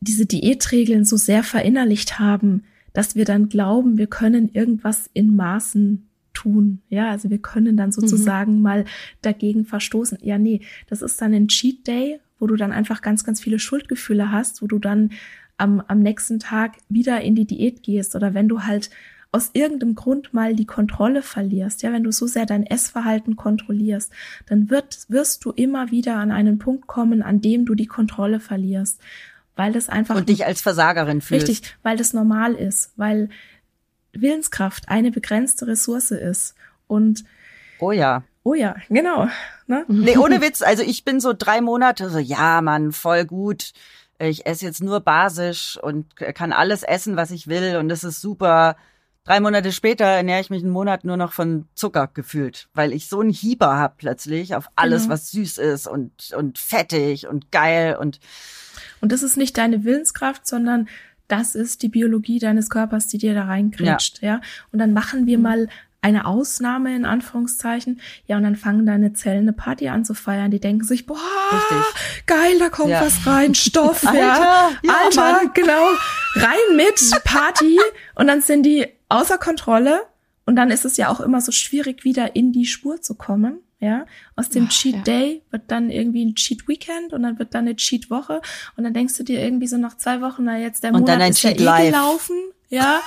diese Diätregeln so sehr verinnerlicht haben, dass wir dann glauben, wir können irgendwas in Maßen tun. Ja, also wir können dann sozusagen mhm. mal dagegen verstoßen. Ja, nee, das ist dann ein Cheat Day, wo du dann einfach ganz, ganz viele Schuldgefühle hast, wo du dann am, am nächsten Tag wieder in die Diät gehst oder wenn du halt aus irgendeinem Grund mal die Kontrolle verlierst, ja, wenn du so sehr dein Essverhalten kontrollierst, dann wird, wirst du immer wieder an einen Punkt kommen, an dem du die Kontrolle verlierst, weil das einfach und dich als Versagerin fühlst. Richtig, weil das normal ist, weil Willenskraft eine begrenzte Ressource ist und Oh ja. Oh ja, genau. Ne? Nee, ohne Witz. Also ich bin so drei Monate so, ja, Mann, voll gut. Ich esse jetzt nur basisch und kann alles essen, was ich will und das ist super. Drei Monate später ernähre ich mich einen Monat nur noch von Zucker gefühlt, weil ich so einen Hieber hab plötzlich auf alles, genau. was süß ist und, und fettig und geil und. Und das ist nicht deine Willenskraft, sondern das ist die Biologie deines Körpers, die dir da reinkretscht, ja. ja. Und dann machen wir mhm. mal eine Ausnahme in Anführungszeichen. Ja, und dann fangen deine Zellen eine Party an zu feiern. Die denken sich, boah, Richtig. geil, da kommt ja. was rein, Stoff, Alter, ja. ja Alter, Mann. genau. Rein mit Party. und dann sind die außer Kontrolle. Und dann ist es ja auch immer so schwierig, wieder in die Spur zu kommen. Ja, aus dem Ach, Cheat ja. Day wird dann irgendwie ein Cheat Weekend und dann wird dann eine Cheat Woche und dann denkst du dir irgendwie so nach zwei Wochen, na jetzt der und Monat ist ja eh gelaufen, ja.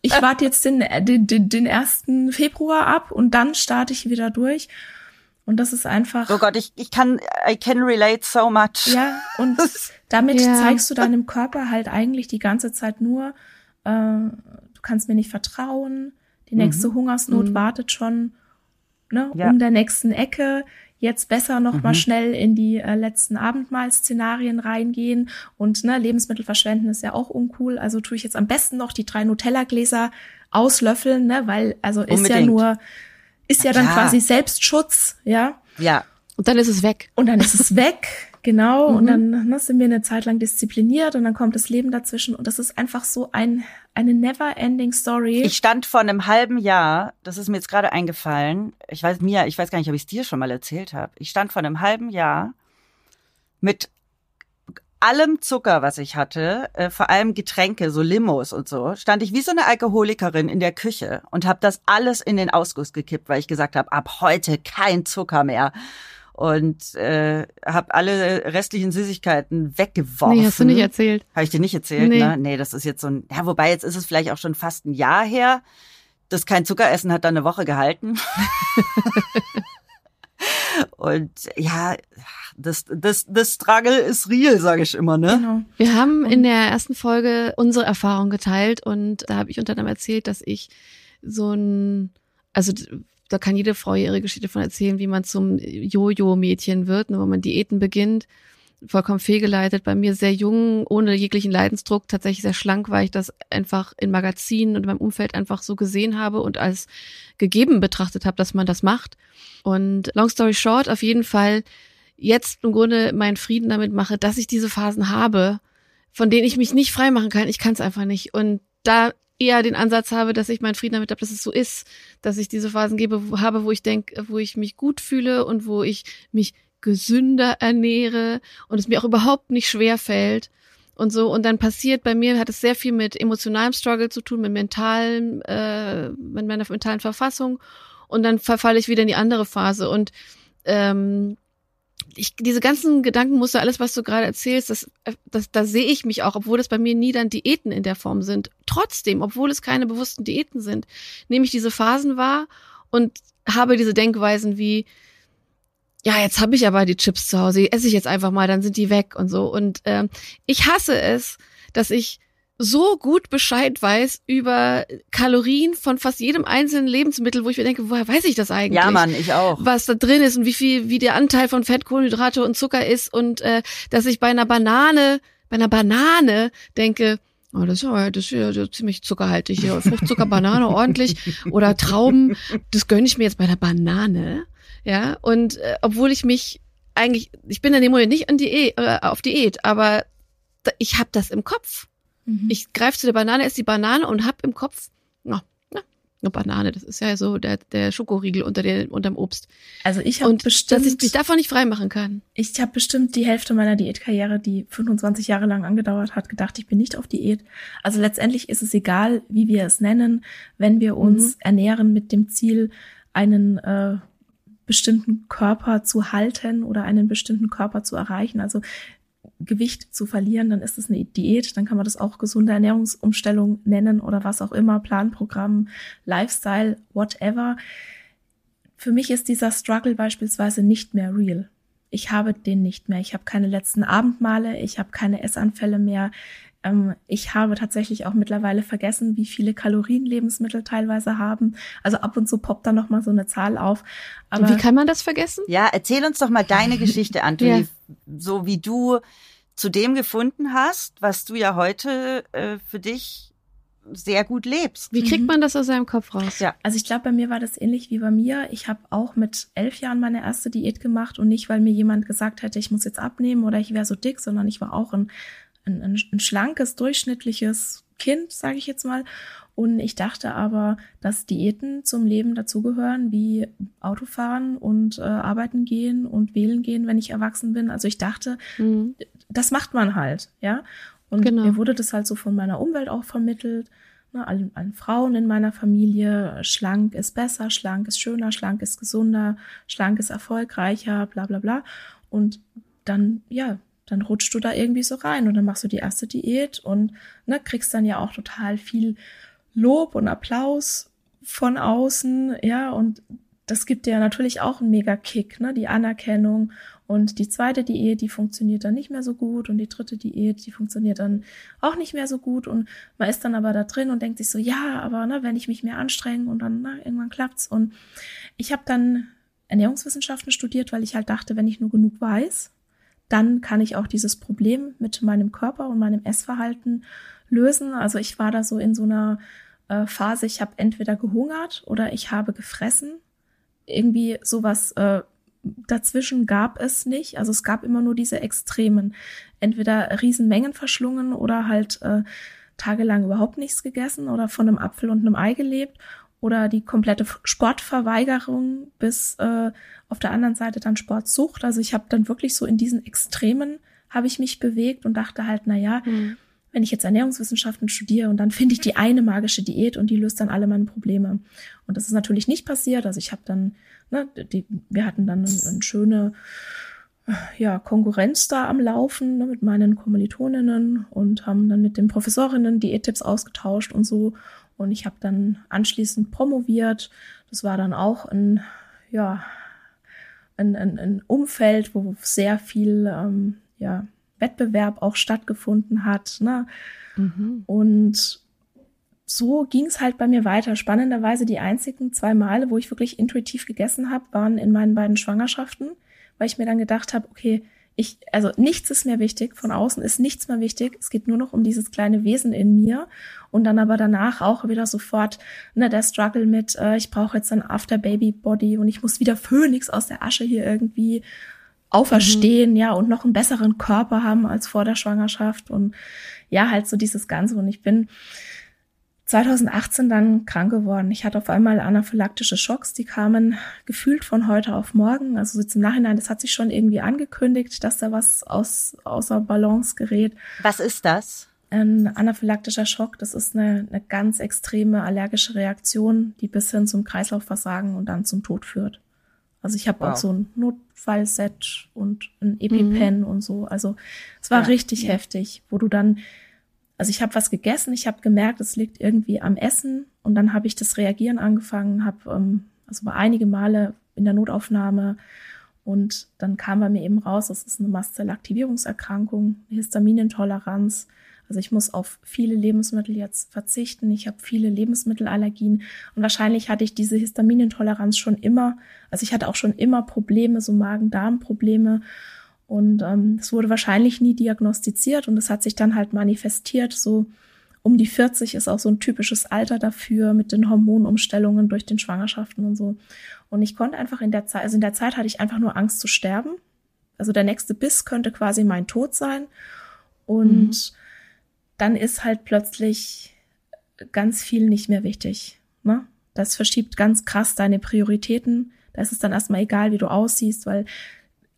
Ich warte jetzt den, den, den, den ersten Februar ab und dann starte ich wieder durch. Und das ist einfach. Oh Gott, ich, ich kann, I can relate so much. Ja, und damit ja. zeigst du deinem Körper halt eigentlich die ganze Zeit nur, äh, du kannst mir nicht vertrauen, die nächste mhm. Hungersnot mhm. wartet schon ne, ja. um der nächsten Ecke. Jetzt besser noch mhm. mal schnell in die äh, letzten Abendmahlszenarien reingehen und ne, Lebensmittel verschwenden ist ja auch uncool. Also tue ich jetzt am besten noch die drei Nutella-Gläser auslöffeln, ne, weil also ist Unbedingt. ja nur ist ja dann ja. quasi Selbstschutz, ja. Ja. Und dann ist es weg. Und dann ist es weg. Genau, mhm. und dann ne, sind wir eine Zeit lang diszipliniert und dann kommt das Leben dazwischen und das ist einfach so ein eine never-ending Story. Ich stand vor einem halben Jahr, das ist mir jetzt gerade eingefallen. Ich weiß mir, ich weiß gar nicht, ob ich es dir schon mal erzählt habe. Ich stand vor einem halben Jahr mit allem Zucker, was ich hatte, äh, vor allem Getränke, so Limos und so, stand ich wie so eine Alkoholikerin in der Küche und habe das alles in den Ausguss gekippt, weil ich gesagt habe, ab heute kein Zucker mehr und äh, habe alle restlichen Süßigkeiten weggeworfen. Nee, hast du nicht erzählt. Habe ich dir nicht erzählt, nee. ne? Nee, das ist jetzt so ein, ja, wobei jetzt ist es vielleicht auch schon fast ein Jahr her. Das kein Zuckeressen hat dann eine Woche gehalten. Und ja, das, das, das Struggle ist real, sage ich immer, ne? Genau. Wir haben in der ersten Folge unsere Erfahrung geteilt und da habe ich unter anderem erzählt, dass ich so ein, also da kann jede Frau ihre Geschichte von erzählen, wie man zum Jojo-Mädchen wird, wo man Diäten beginnt, vollkommen fehlgeleitet. Bei mir sehr jung, ohne jeglichen Leidensdruck, tatsächlich sehr schlank, weil ich das einfach in Magazinen und in meinem Umfeld einfach so gesehen habe und als gegeben betrachtet habe, dass man das macht. Und long story short, auf jeden Fall jetzt im Grunde meinen Frieden damit mache, dass ich diese Phasen habe, von denen ich mich nicht frei machen kann. Ich kann es einfach nicht. Und da eher den Ansatz habe, dass ich meinen Frieden damit habe, dass es so ist, dass ich diese Phasen gebe, habe, wo ich denke, wo ich mich gut fühle und wo ich mich gesünder ernähre und es mir auch überhaupt nicht schwer fällt und so. Und dann passiert bei mir, hat es sehr viel mit emotionalem Struggle zu tun, mit mentalem, äh, mit meiner mentalen Verfassung. Und dann verfalle ich wieder in die andere Phase. Und ähm, ich, diese ganzen Gedankenmuster, alles, was du gerade erzählst, das, das, da sehe ich mich auch, obwohl das bei mir nie dann Diäten in der Form sind. Trotzdem, obwohl es keine bewussten Diäten sind, nehme ich diese Phasen wahr und habe diese Denkweisen wie, ja, jetzt habe ich aber die Chips zu Hause, die esse ich jetzt einfach mal, dann sind die weg und so. Und ähm, ich hasse es, dass ich so gut Bescheid weiß über Kalorien von fast jedem einzelnen Lebensmittel, wo ich mir denke, woher weiß ich das eigentlich? Ja, Mann, ich auch. Was da drin ist und wie viel, wie der Anteil von Fett, Kohlenhydrate und Zucker ist und äh, dass ich bei einer Banane, bei einer Banane denke, Oh, das ist ja, das ist ja ziemlich zuckerhaltig hier. Fruchtzucker, Banane ordentlich oder Trauben. Das gönne ich mir jetzt bei der Banane. Ja, und äh, obwohl ich mich eigentlich, ich bin in dem Moment nicht an Diät, äh, auf Diät, aber ich habe das im Kopf. Mhm. Ich greife zu der Banane, esse die Banane und hab im Kopf, na, na, eine Banane, das ist ja so der, der Schokoriegel unter der, unterm Obst. Also ich habe bestimmt, dass ich mich davon nicht freimachen kann. Ich habe bestimmt die Hälfte meiner Diätkarriere, die 25 Jahre lang angedauert hat, gedacht, ich bin nicht auf Diät. Also letztendlich ist es egal, wie wir es nennen, wenn wir uns mhm. ernähren mit dem Ziel, einen äh, bestimmten Körper zu halten oder einen bestimmten Körper zu erreichen. Also Gewicht zu verlieren, dann ist es eine Diät, dann kann man das auch gesunde Ernährungsumstellung nennen oder was auch immer, Planprogramm, Lifestyle, whatever. Für mich ist dieser Struggle beispielsweise nicht mehr real. Ich habe den nicht mehr. Ich habe keine letzten Abendmale, ich habe keine Essanfälle mehr. Ähm, ich habe tatsächlich auch mittlerweile vergessen, wie viele Kalorien Lebensmittel teilweise haben. Also ab und zu poppt da noch mal so eine Zahl auf. Aber wie kann man das vergessen? Ja, erzähl uns doch mal deine Geschichte, Anthony, ja. so wie du zu dem gefunden hast, was du ja heute äh, für dich sehr gut lebst. Wie kriegt mhm. man das aus seinem Kopf raus? Ja, also ich glaube, bei mir war das ähnlich wie bei mir. Ich habe auch mit elf Jahren meine erste Diät gemacht und nicht, weil mir jemand gesagt hätte, ich muss jetzt abnehmen oder ich wäre so dick, sondern ich war auch ein, ein, ein, ein schlankes, durchschnittliches Kind, sage ich jetzt mal. Und ich dachte aber, dass Diäten zum Leben dazugehören, wie Autofahren und äh, arbeiten gehen und wählen gehen, wenn ich erwachsen bin. Also ich dachte, mhm. das macht man halt, ja. Und genau. mir wurde das halt so von meiner Umwelt auch vermittelt. Ne, allen, allen Frauen in meiner Familie, schlank ist besser, schlank ist schöner, schlank ist gesunder, schlank ist erfolgreicher, bla bla bla. Und dann, ja, dann rutschst du da irgendwie so rein und dann machst du die erste Diät und ne, kriegst dann ja auch total viel Lob und Applaus von außen, ja, und das gibt dir natürlich auch einen mega Kick, ne, die Anerkennung. Und die zweite Diät, die funktioniert dann nicht mehr so gut und die dritte Diät, die funktioniert dann auch nicht mehr so gut und man ist dann aber da drin und denkt sich so, ja, aber ne, wenn ich mich mehr anstrenge und dann na, irgendwann klappt's. Und ich habe dann Ernährungswissenschaften studiert, weil ich halt dachte, wenn ich nur genug weiß, dann kann ich auch dieses Problem mit meinem Körper und meinem Essverhalten lösen. Also ich war da so in so einer äh, Phase, ich habe entweder gehungert oder ich habe gefressen. Irgendwie sowas äh, dazwischen gab es nicht. Also es gab immer nur diese Extremen. Entweder Riesenmengen verschlungen oder halt äh, tagelang überhaupt nichts gegessen oder von einem Apfel und einem Ei gelebt oder die komplette Sportverweigerung bis äh, auf der anderen Seite dann Sportsucht. Also ich habe dann wirklich so in diesen Extremen habe ich mich bewegt und dachte halt, na ja, mhm. Wenn ich jetzt Ernährungswissenschaften studiere und dann finde ich die eine magische Diät und die löst dann alle meine Probleme. Und das ist natürlich nicht passiert. Also ich habe dann, ne, die, wir hatten dann eine, eine schöne ja, Konkurrenz da am Laufen ne, mit meinen Kommilitoninnen und haben dann mit den Professorinnen Diättipps ausgetauscht und so. Und ich habe dann anschließend promoviert. Das war dann auch ein, ja, ein, ein, ein Umfeld, wo sehr viel ähm, ja, Wettbewerb auch stattgefunden hat. Ne? Mhm. Und so ging es halt bei mir weiter. Spannenderweise die einzigen zwei Male, wo ich wirklich intuitiv gegessen habe, waren in meinen beiden Schwangerschaften, weil ich mir dann gedacht habe, okay, ich, also nichts ist mehr wichtig, von außen ist nichts mehr wichtig. Es geht nur noch um dieses kleine Wesen in mir. Und dann aber danach auch wieder sofort ne, der Struggle mit, äh, ich brauche jetzt ein After-Baby-Body und ich muss wieder Phönix aus der Asche hier irgendwie auferstehen, mhm. ja, und noch einen besseren Körper haben als vor der Schwangerschaft. Und ja, halt so dieses Ganze. Und ich bin 2018 dann krank geworden. Ich hatte auf einmal anaphylaktische Schocks, die kamen gefühlt von heute auf morgen. Also jetzt im Nachhinein, das hat sich schon irgendwie angekündigt, dass da was aus, außer Balance gerät. Was ist das? Ein anaphylaktischer Schock, das ist eine, eine ganz extreme allergische Reaktion, die bis hin zum Kreislaufversagen und dann zum Tod führt. Also ich habe wow. auch so ein Notfallset und ein EpiPen mhm. und so. Also es war ja, richtig ja. heftig, wo du dann also ich habe was gegessen, ich habe gemerkt, es liegt irgendwie am Essen und dann habe ich das Reagieren angefangen, habe ähm, also war einige Male in der Notaufnahme und dann kam bei mir eben raus, das ist eine Mastzellaktivierungserkrankung, eine Histaminintoleranz. Also ich muss auf viele Lebensmittel jetzt verzichten. Ich habe viele Lebensmittelallergien und wahrscheinlich hatte ich diese Histaminintoleranz schon immer. Also ich hatte auch schon immer Probleme, so Magen-Darm-Probleme und ähm, es wurde wahrscheinlich nie diagnostiziert und es hat sich dann halt manifestiert. So um die 40 ist auch so ein typisches Alter dafür mit den Hormonumstellungen durch den Schwangerschaften und so. Und ich konnte einfach in der Zeit, also in der Zeit hatte ich einfach nur Angst zu sterben. Also der nächste Biss könnte quasi mein Tod sein. Und mhm. Dann ist halt plötzlich ganz viel nicht mehr wichtig. Ne? Das verschiebt ganz krass deine Prioritäten. Da ist es dann erstmal egal, wie du aussiehst, weil,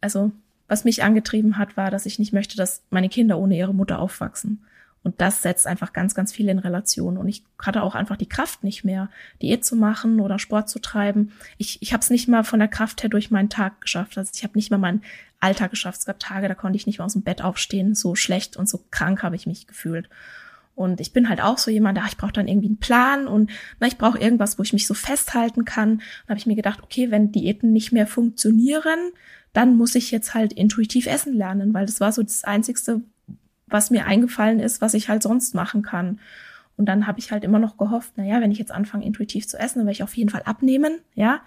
also was mich angetrieben hat, war, dass ich nicht möchte, dass meine Kinder ohne ihre Mutter aufwachsen. Und das setzt einfach ganz, ganz viel in Relation. Und ich hatte auch einfach die Kraft nicht mehr, Diät zu machen oder Sport zu treiben. Ich, ich habe es nicht mal von der Kraft her durch meinen Tag geschafft. Also ich habe nicht mal meinen Alltag geschafft. Es gab Tage, da konnte ich nicht mal aus dem Bett aufstehen. So schlecht und so krank habe ich mich gefühlt. Und ich bin halt auch so jemand, ach, ich brauche dann irgendwie einen Plan und na, ich brauche irgendwas, wo ich mich so festhalten kann. Dann habe ich mir gedacht, okay, wenn Diäten nicht mehr funktionieren, dann muss ich jetzt halt intuitiv essen lernen, weil das war so das Einzigste, was mir eingefallen ist, was ich halt sonst machen kann. Und dann habe ich halt immer noch gehofft, na ja, wenn ich jetzt anfange, intuitiv zu essen, dann werde ich auf jeden Fall abnehmen, ja,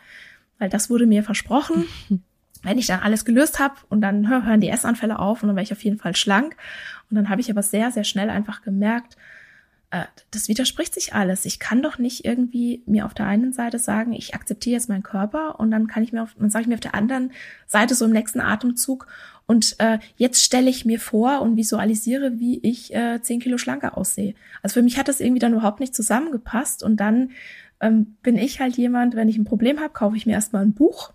weil das wurde mir versprochen. wenn ich dann alles gelöst habe und dann hören die Essanfälle auf und dann werde ich auf jeden Fall schlank. Und dann habe ich aber sehr, sehr schnell einfach gemerkt, äh, das widerspricht sich alles. Ich kann doch nicht irgendwie mir auf der einen Seite sagen, ich akzeptiere jetzt meinen Körper und dann kann ich mir auf, dann sage ich mir auf der anderen Seite so im nächsten Atemzug und äh, jetzt stelle ich mir vor und visualisiere, wie ich äh, zehn Kilo schlanker aussehe. Also für mich hat das irgendwie dann überhaupt nicht zusammengepasst. Und dann ähm, bin ich halt jemand, wenn ich ein Problem habe, kaufe ich mir erstmal ein Buch.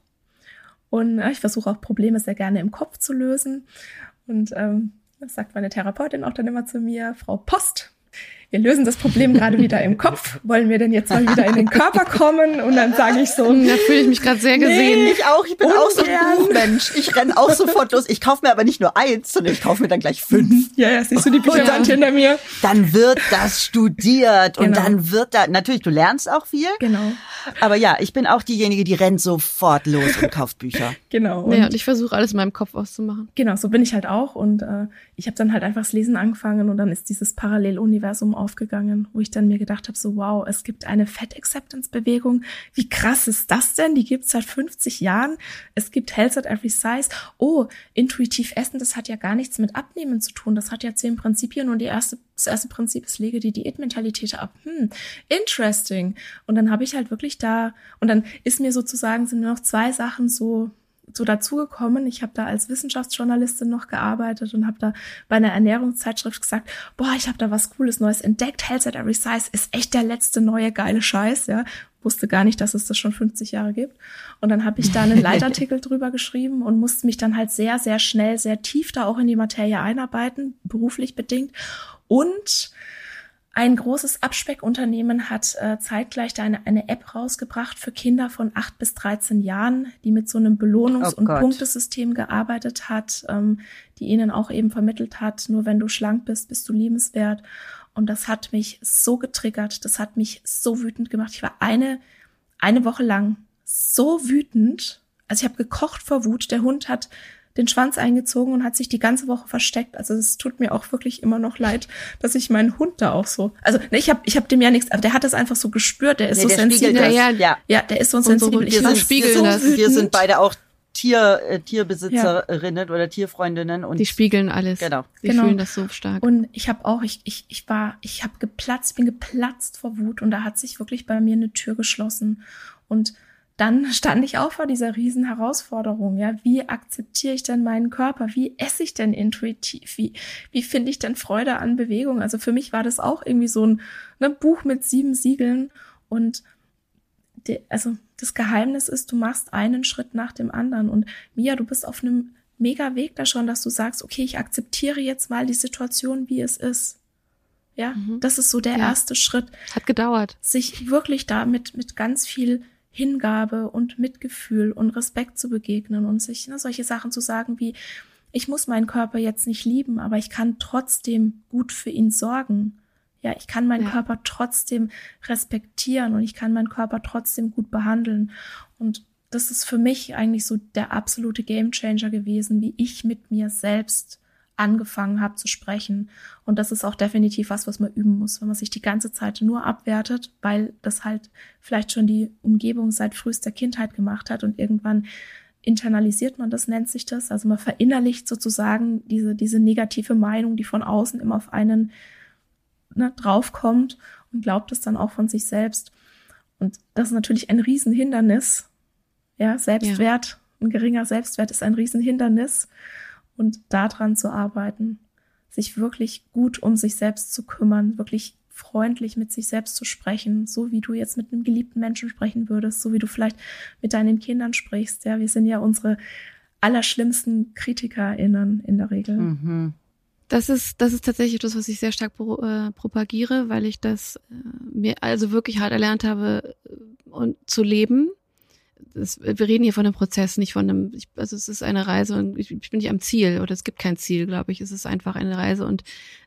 Und äh, ich versuche auch Probleme sehr gerne im Kopf zu lösen. Und ähm, das sagt meine Therapeutin auch dann immer zu mir, Frau Post, wir lösen das Problem gerade wieder im Kopf. Wollen wir denn jetzt mal wieder in den Körper kommen? Und dann sage ich so, da fühle ich mich gerade sehr gesehen. Nee, ich auch, ich bin ungern. auch so ein Buchmensch. Ich renne auch sofort los. Ich kaufe mir aber nicht nur eins, sondern ich kaufe mir dann gleich fünf. Ja, ja, siehst du die Bücherwand ja. hinter mir? Dann wird das studiert und genau. dann wird da, natürlich, du lernst auch viel. Genau. Aber ja, ich bin auch diejenige, die rennt sofort los und kauft Bücher. Genau. Und ja, und ich versuche alles in meinem Kopf auszumachen. Genau, so bin ich halt auch. Und äh, ich habe dann halt einfach das Lesen angefangen und dann ist dieses Paralleluniversum aufgegangen, wo ich dann mir gedacht habe, so wow, es gibt eine Fat Acceptance Bewegung. Wie krass ist das denn? Die gibt es seit 50 Jahren. Es gibt Health at Every Size. Oh, intuitiv essen, das hat ja gar nichts mit Abnehmen zu tun. Das hat ja zehn Prinzipien und die erste, das erste Prinzip ist, lege die Diätmentalität ab. Hm, interesting. Und dann habe ich halt wirklich da, und dann ist mir sozusagen, sind nur noch zwei Sachen so so dazugekommen. Ich habe da als Wissenschaftsjournalistin noch gearbeitet und habe da bei einer Ernährungszeitschrift gesagt, boah, ich habe da was Cooles Neues entdeckt. Health at Every Size ist echt der letzte neue geile Scheiß, ja. wusste gar nicht, dass es das schon 50 Jahre gibt. Und dann habe ich da einen Leitartikel drüber geschrieben und musste mich dann halt sehr, sehr schnell, sehr tief da auch in die Materie einarbeiten, beruflich bedingt. Und ein großes Abspeckunternehmen hat äh, zeitgleich da eine, eine App rausgebracht für Kinder von acht bis 13 Jahren, die mit so einem Belohnungs- oh und Punktesystem gearbeitet hat, ähm, die ihnen auch eben vermittelt hat, nur wenn du schlank bist, bist du liebenswert. Und das hat mich so getriggert, das hat mich so wütend gemacht. Ich war eine, eine Woche lang so wütend. Also ich habe gekocht vor Wut. Der Hund hat den Schwanz eingezogen und hat sich die ganze Woche versteckt. Also es tut mir auch wirklich immer noch leid, dass ich meinen Hund da auch so. Also ne, ich habe ich hab dem ja nichts, aber der hat das einfach so gespürt. Der ist nee, so der sensibel. Ja, ja, ja, der ist so sensibel. wir, sind, wir, so wir sind beide auch Tier, äh, Tierbesitzerinnen ja. oder Tierfreundinnen und die spiegeln alles. Genau. Die genau. fühlen das so stark. Und ich habe auch, ich, ich, ich war, ich habe geplatzt, bin geplatzt vor Wut und da hat sich wirklich bei mir eine Tür geschlossen und dann stand ich auch vor dieser riesen Herausforderung. Ja, wie akzeptiere ich denn meinen Körper? Wie esse ich denn intuitiv? Wie, wie finde ich denn Freude an Bewegung? Also für mich war das auch irgendwie so ein ne, Buch mit sieben Siegeln und die, also das Geheimnis ist, du machst einen Schritt nach dem anderen. Und Mia, du bist auf einem mega Weg da schon, dass du sagst, okay, ich akzeptiere jetzt mal die Situation, wie es ist. Ja, mhm. das ist so der ja. erste Schritt. Hat gedauert. Sich wirklich damit mit ganz viel Hingabe und Mitgefühl und Respekt zu begegnen und sich ne, solche Sachen zu sagen wie, ich muss meinen Körper jetzt nicht lieben, aber ich kann trotzdem gut für ihn sorgen. Ja, ich kann meinen ja. Körper trotzdem respektieren und ich kann meinen Körper trotzdem gut behandeln. Und das ist für mich eigentlich so der absolute Gamechanger gewesen, wie ich mit mir selbst angefangen habe zu sprechen. Und das ist auch definitiv was, was man üben muss, wenn man sich die ganze Zeit nur abwertet, weil das halt vielleicht schon die Umgebung seit frühester Kindheit gemacht hat und irgendwann internalisiert man das, nennt sich das. Also man verinnerlicht sozusagen diese, diese negative Meinung, die von außen immer auf einen ne, draufkommt und glaubt es dann auch von sich selbst. Und das ist natürlich ein Riesenhindernis. Ja, Selbstwert, ja. ein geringer Selbstwert ist ein Riesenhindernis. Und daran zu arbeiten, sich wirklich gut um sich selbst zu kümmern, wirklich freundlich mit sich selbst zu sprechen, so wie du jetzt mit einem geliebten Menschen sprechen würdest, so wie du vielleicht mit deinen Kindern sprichst. Ja, wir sind ja unsere allerschlimmsten KritikerInnen in der Regel. Mhm. Das ist, das ist tatsächlich etwas, was ich sehr stark pro, äh, propagiere, weil ich das äh, mir also wirklich hart erlernt habe äh, und zu leben. Das, wir reden hier von einem Prozess, nicht von einem, ich, also es ist eine Reise und ich, ich bin nicht am Ziel oder es gibt kein Ziel, glaube ich. Es ist einfach eine Reise und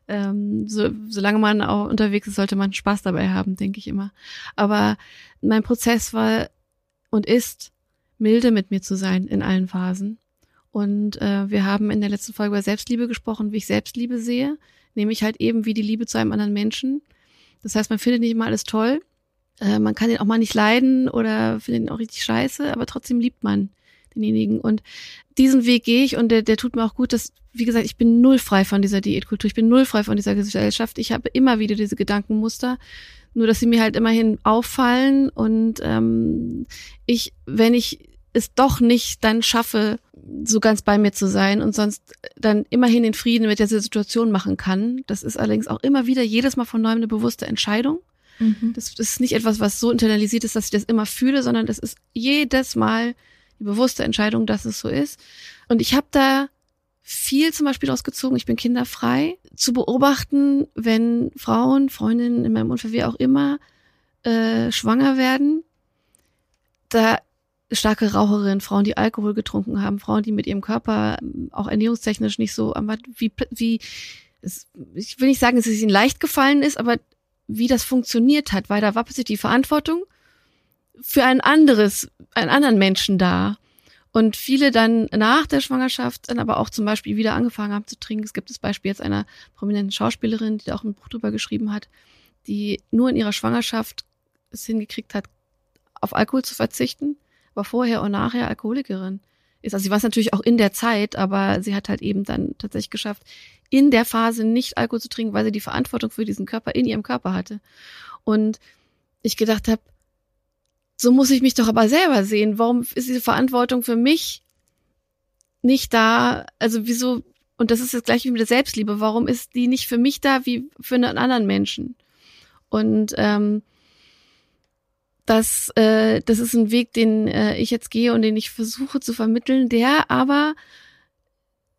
ähm, so, solange man auch unterwegs ist, sollte man Spaß dabei haben, denke ich immer. Aber mein Prozess war und ist, milde mit mir zu sein in allen Phasen und äh, wir haben in der letzten Folge über Selbstliebe gesprochen, wie ich Selbstliebe sehe, nämlich halt eben wie die Liebe zu einem anderen Menschen. Das heißt, man findet nicht immer alles toll, äh, man kann den auch mal nicht leiden oder findet ihn auch richtig scheiße, aber trotzdem liebt man denjenigen. Und diesen Weg gehe ich und der, der tut mir auch gut, dass, wie gesagt, ich bin null frei von dieser Diätkultur, ich bin null frei von dieser Gesellschaft. Ich habe immer wieder diese Gedankenmuster, nur dass sie mir halt immerhin auffallen und ähm, ich, wenn ich es doch nicht dann schaffe, so ganz bei mir zu sein und sonst dann immerhin den Frieden mit der Situation machen kann. Das ist allerdings auch immer wieder jedes Mal von neuem eine bewusste Entscheidung. Mhm. Das, das ist nicht etwas, was so internalisiert ist, dass ich das immer fühle, sondern das ist jedes Mal die bewusste Entscheidung, dass es so ist. Und ich habe da viel zum Beispiel ausgezogen, ich bin kinderfrei, zu beobachten, wenn Frauen, Freundinnen in meinem Umfeld, wie auch immer, äh, schwanger werden. Da starke Raucherinnen, Frauen, die Alkohol getrunken haben, Frauen, die mit ihrem Körper ähm, auch ernährungstechnisch nicht so, wie, wie, ich will nicht sagen, dass es ihnen leicht gefallen ist, aber wie das funktioniert hat, weil da war plötzlich die Verantwortung für ein anderes, einen anderen Menschen da. Und viele dann nach der Schwangerschaft dann aber auch zum Beispiel wieder angefangen haben zu trinken. Es gibt das Beispiel jetzt einer prominenten Schauspielerin, die da auch ein Buch drüber geschrieben hat, die nur in ihrer Schwangerschaft es hingekriegt hat, auf Alkohol zu verzichten war vorher und nachher Alkoholikerin ist. Also sie war es natürlich auch in der Zeit, aber sie hat halt eben dann tatsächlich geschafft, in der Phase nicht Alkohol zu trinken, weil sie die Verantwortung für diesen Körper in ihrem Körper hatte. Und ich gedacht habe, so muss ich mich doch aber selber sehen. Warum ist diese Verantwortung für mich nicht da? Also wieso, und das ist das gleiche wie mit der Selbstliebe, warum ist die nicht für mich da wie für einen anderen Menschen? Und ähm, dass äh, das ist ein Weg, den äh, ich jetzt gehe und den ich versuche zu vermitteln, der aber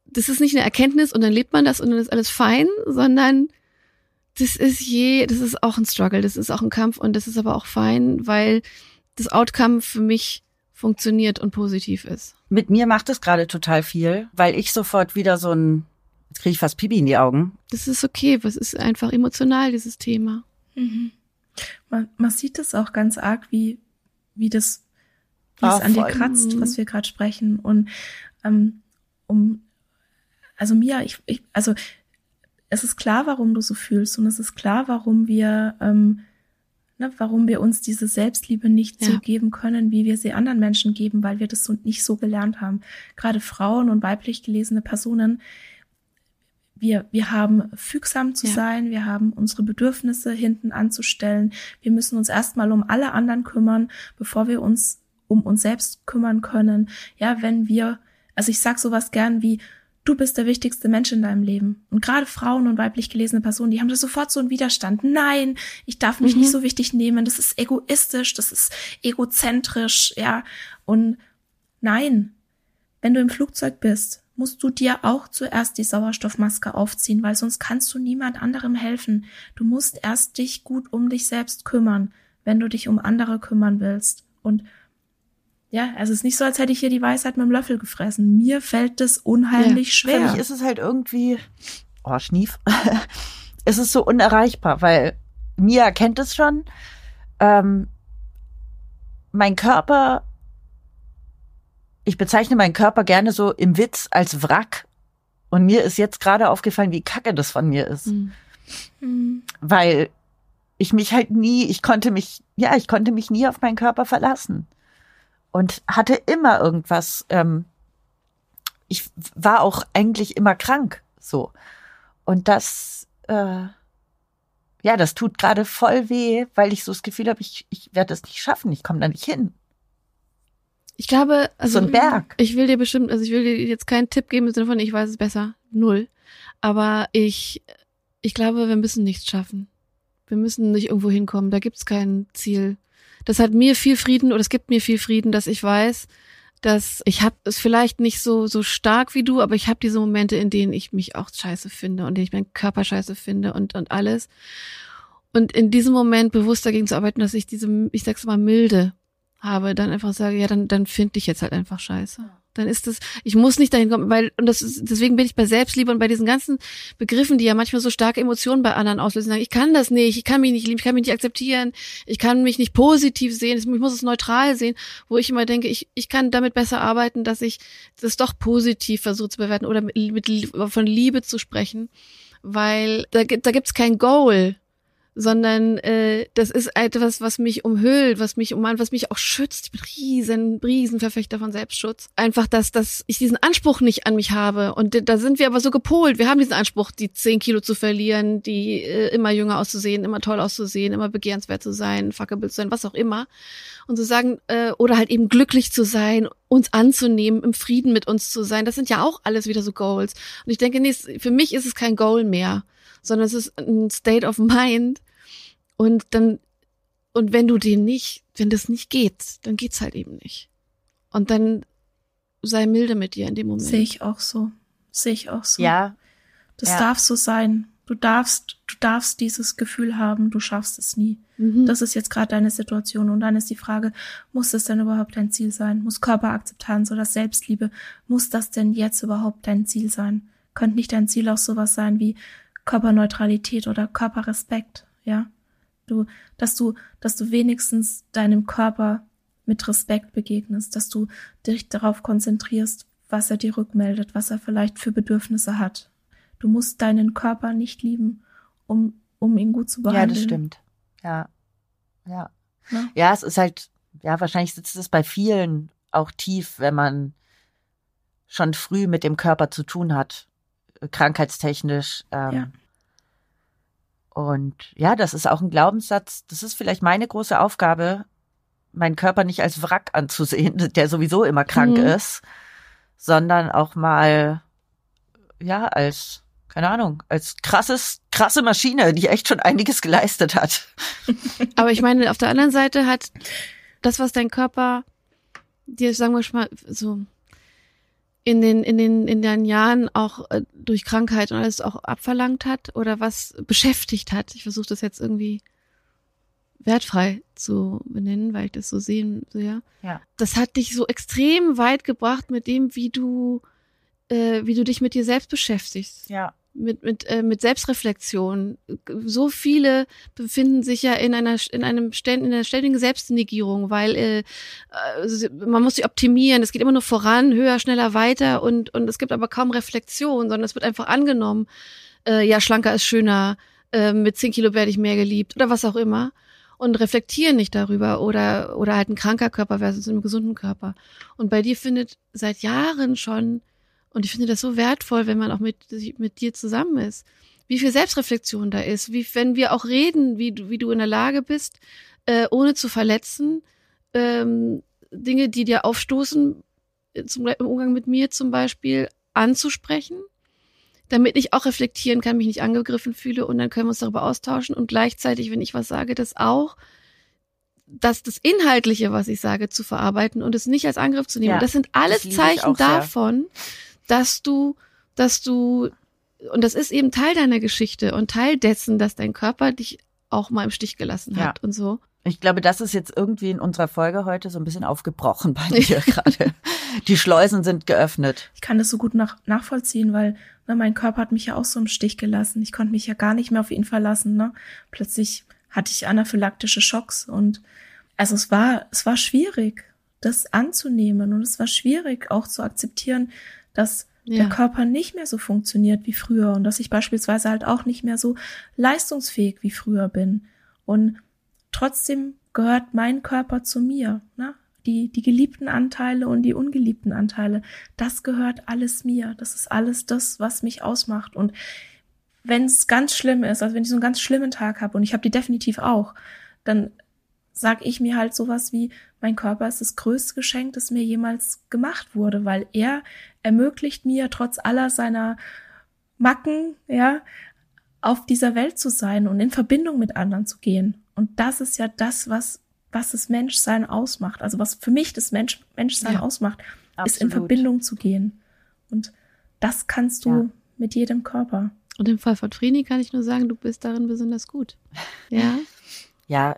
das ist nicht eine Erkenntnis und dann lebt man das und dann ist alles fein, sondern das ist je, das ist auch ein Struggle, das ist auch ein Kampf und das ist aber auch fein, weil das Outcome für mich funktioniert und positiv ist. Mit mir macht es gerade total viel, weil ich sofort wieder so ein, jetzt kriege ich fast Pipi in die Augen. Das ist okay, was ist einfach emotional, dieses Thema. Mhm. Man, man sieht es auch ganz arg, wie, wie das, wie ah, es an dir kratzt, was wir gerade sprechen. Und ähm, um, also Mia, ich, ich, also es ist klar, warum du so fühlst und es ist klar, warum wir, ähm, ne, warum wir uns diese Selbstliebe nicht ja. so geben können, wie wir sie anderen Menschen geben, weil wir das so nicht so gelernt haben. Gerade Frauen und weiblich gelesene Personen, wir, wir haben fügsam zu ja. sein, wir haben unsere Bedürfnisse hinten anzustellen. Wir müssen uns erstmal um alle anderen kümmern, bevor wir uns um uns selbst kümmern können. Ja, wenn wir, also ich sag sowas gern wie, du bist der wichtigste Mensch in deinem Leben. Und gerade Frauen und weiblich gelesene Personen, die haben da sofort so einen Widerstand. Nein, ich darf mich mhm. nicht so wichtig nehmen. Das ist egoistisch, das ist egozentrisch, ja. Und nein, wenn du im Flugzeug bist, musst du dir auch zuerst die Sauerstoffmaske aufziehen, weil sonst kannst du niemand anderem helfen. Du musst erst dich gut um dich selbst kümmern, wenn du dich um andere kümmern willst. Und ja, also es ist nicht so, als hätte ich hier die Weisheit mit dem Löffel gefressen. Mir fällt das unheimlich ja, schwer. Für mich ist es halt irgendwie, oh, Schnief. es ist so unerreichbar, weil Mia kennt es schon. Ähm, mein Körper ich bezeichne meinen Körper gerne so im Witz als Wrack. Und mir ist jetzt gerade aufgefallen, wie kacke das von mir ist. Mhm. Weil ich mich halt nie, ich konnte mich, ja, ich konnte mich nie auf meinen Körper verlassen. Und hatte immer irgendwas, ähm, ich war auch eigentlich immer krank, so. Und das, äh, ja, das tut gerade voll weh, weil ich so das Gefühl habe, ich, ich werde das nicht schaffen, ich komme da nicht hin. Ich glaube, also so ein Berg. Ich will dir bestimmt, also ich will dir jetzt keinen Tipp geben im Sinne von, ich weiß es besser, null. Aber ich, ich glaube, wir müssen nichts schaffen. Wir müssen nicht irgendwo hinkommen. Da gibt es kein Ziel. Das hat mir viel Frieden oder es gibt mir viel Frieden, dass ich weiß, dass ich habe es vielleicht nicht so so stark wie du, aber ich habe diese Momente, in denen ich mich auch scheiße finde und in denen ich meinen Körper scheiße finde und und alles. Und in diesem Moment bewusst dagegen zu arbeiten, dass ich diese, ich sag's mal, milde habe, dann einfach sage, ja, dann, dann finde ich jetzt halt einfach scheiße. Dann ist es, ich muss nicht dahin kommen, weil, und das ist, deswegen bin ich bei Selbstliebe und bei diesen ganzen Begriffen, die ja manchmal so starke Emotionen bei anderen auslösen, sagen, ich kann das nicht, ich kann mich nicht lieben, ich kann mich nicht akzeptieren, ich kann mich nicht positiv sehen, ich muss es neutral sehen, wo ich immer denke, ich, ich kann damit besser arbeiten, dass ich das doch positiv versuche zu bewerten oder mit, mit von Liebe zu sprechen, weil da, da gibt's kein Goal sondern äh, das ist etwas, was mich umhüllt, was mich umarmt, was mich auch schützt. Ich bin riesen, riesen Verfechter von Selbstschutz. Einfach, dass, dass ich diesen Anspruch nicht an mich habe. Und da sind wir aber so gepolt. Wir haben diesen Anspruch, die zehn Kilo zu verlieren, die äh, immer jünger auszusehen, immer toll auszusehen, immer begehrenswert zu sein, fuckable zu sein, was auch immer. Und zu sagen, äh, oder halt eben glücklich zu sein, uns anzunehmen, im Frieden mit uns zu sein, das sind ja auch alles wieder so Goals. Und ich denke, nee, für mich ist es kein Goal mehr sondern es ist ein State of Mind. Und dann, und wenn du den nicht, wenn das nicht geht, dann geht's halt eben nicht. Und dann sei milde mit dir in dem Moment. Sehe ich auch so. Sehe ich auch so. Ja. Das ja. darf so sein. Du darfst, du darfst dieses Gefühl haben, du schaffst es nie. Mhm. Das ist jetzt gerade deine Situation. Und dann ist die Frage, muss das denn überhaupt dein Ziel sein? Muss Körperakzeptanz oder Selbstliebe, muss das denn jetzt überhaupt dein Ziel sein? Könnte nicht dein Ziel auch sowas sein wie, Körperneutralität oder Körperrespekt, ja. Du, dass du, dass du wenigstens deinem Körper mit Respekt begegnest, dass du dich darauf konzentrierst, was er dir rückmeldet, was er vielleicht für Bedürfnisse hat. Du musst deinen Körper nicht lieben, um, um ihn gut zu behandeln. Ja, das stimmt. Ja. Ja. Ja, ja es ist halt, ja, wahrscheinlich sitzt es bei vielen auch tief, wenn man schon früh mit dem Körper zu tun hat krankheitstechnisch. Ähm, ja. Und ja, das ist auch ein Glaubenssatz. Das ist vielleicht meine große Aufgabe, meinen Körper nicht als Wrack anzusehen, der sowieso immer krank mhm. ist, sondern auch mal, ja, als, keine Ahnung, als krasses, krasse Maschine, die echt schon einiges geleistet hat. Aber ich meine, auf der anderen Seite hat das, was dein Körper dir, sagen wir mal, so in den, in den, in den Jahren auch äh, durch Krankheit und alles auch abverlangt hat oder was beschäftigt hat. Ich versuche das jetzt irgendwie wertfrei zu benennen, weil ich das so sehen sehe. Ja. Das hat dich so extrem weit gebracht mit dem, wie du, äh, wie du dich mit dir selbst beschäftigst. Ja mit mit äh, mit Selbstreflexion. So viele befinden sich ja in einer in einem in einer ständigen Selbstnegierung, weil äh, äh, man muss sich optimieren. Es geht immer nur voran, höher, schneller, weiter und und es gibt aber kaum Reflexion, sondern es wird einfach angenommen. Äh, ja, schlanker ist schöner. Äh, mit zehn Kilo werde ich mehr geliebt oder was auch immer und reflektieren nicht darüber oder oder halt ein kranker Körper versus einem gesunden Körper. Und bei dir findet seit Jahren schon und ich finde das so wertvoll, wenn man auch mit, mit dir zusammen ist. Wie viel Selbstreflexion da ist, wie wenn wir auch reden, wie du, wie du in der Lage bist, äh, ohne zu verletzen, ähm, Dinge, die dir aufstoßen, äh, zum, im Umgang mit mir zum Beispiel, anzusprechen, damit ich auch reflektieren kann, mich nicht angegriffen fühle und dann können wir uns darüber austauschen und gleichzeitig, wenn ich was sage, das auch das, das Inhaltliche, was ich sage, zu verarbeiten und es nicht als Angriff zu nehmen. Ja, das sind alles das Zeichen davon, dass du, dass du, und das ist eben Teil deiner Geschichte und Teil dessen, dass dein Körper dich auch mal im Stich gelassen hat ja. und so. Ich glaube, das ist jetzt irgendwie in unserer Folge heute so ein bisschen aufgebrochen bei mir gerade. Die Schleusen sind geöffnet. Ich kann das so gut nach, nachvollziehen, weil ne, mein Körper hat mich ja auch so im Stich gelassen. Ich konnte mich ja gar nicht mehr auf ihn verlassen. Ne? Plötzlich hatte ich anaphylaktische Schocks und also es war, es war schwierig, das anzunehmen und es war schwierig auch zu akzeptieren, dass ja. der Körper nicht mehr so funktioniert wie früher und dass ich beispielsweise halt auch nicht mehr so leistungsfähig wie früher bin. Und trotzdem gehört mein Körper zu mir. Ne? Die, die geliebten Anteile und die ungeliebten Anteile, das gehört alles mir. Das ist alles das, was mich ausmacht. Und wenn es ganz schlimm ist, also wenn ich so einen ganz schlimmen Tag habe, und ich habe die definitiv auch, dann sag ich mir halt sowas wie, mein Körper ist das größte Geschenk, das mir jemals gemacht wurde, weil er ermöglicht mir trotz aller seiner Macken, ja, auf dieser Welt zu sein und in Verbindung mit anderen zu gehen. Und das ist ja das, was, was das Menschsein ausmacht. Also was für mich das Mensch, Menschsein ja, ausmacht, absolut. ist in Verbindung zu gehen. Und das kannst du ja. mit jedem Körper. Und im Fall von Trini kann ich nur sagen, du bist darin besonders gut. Ja. Ja,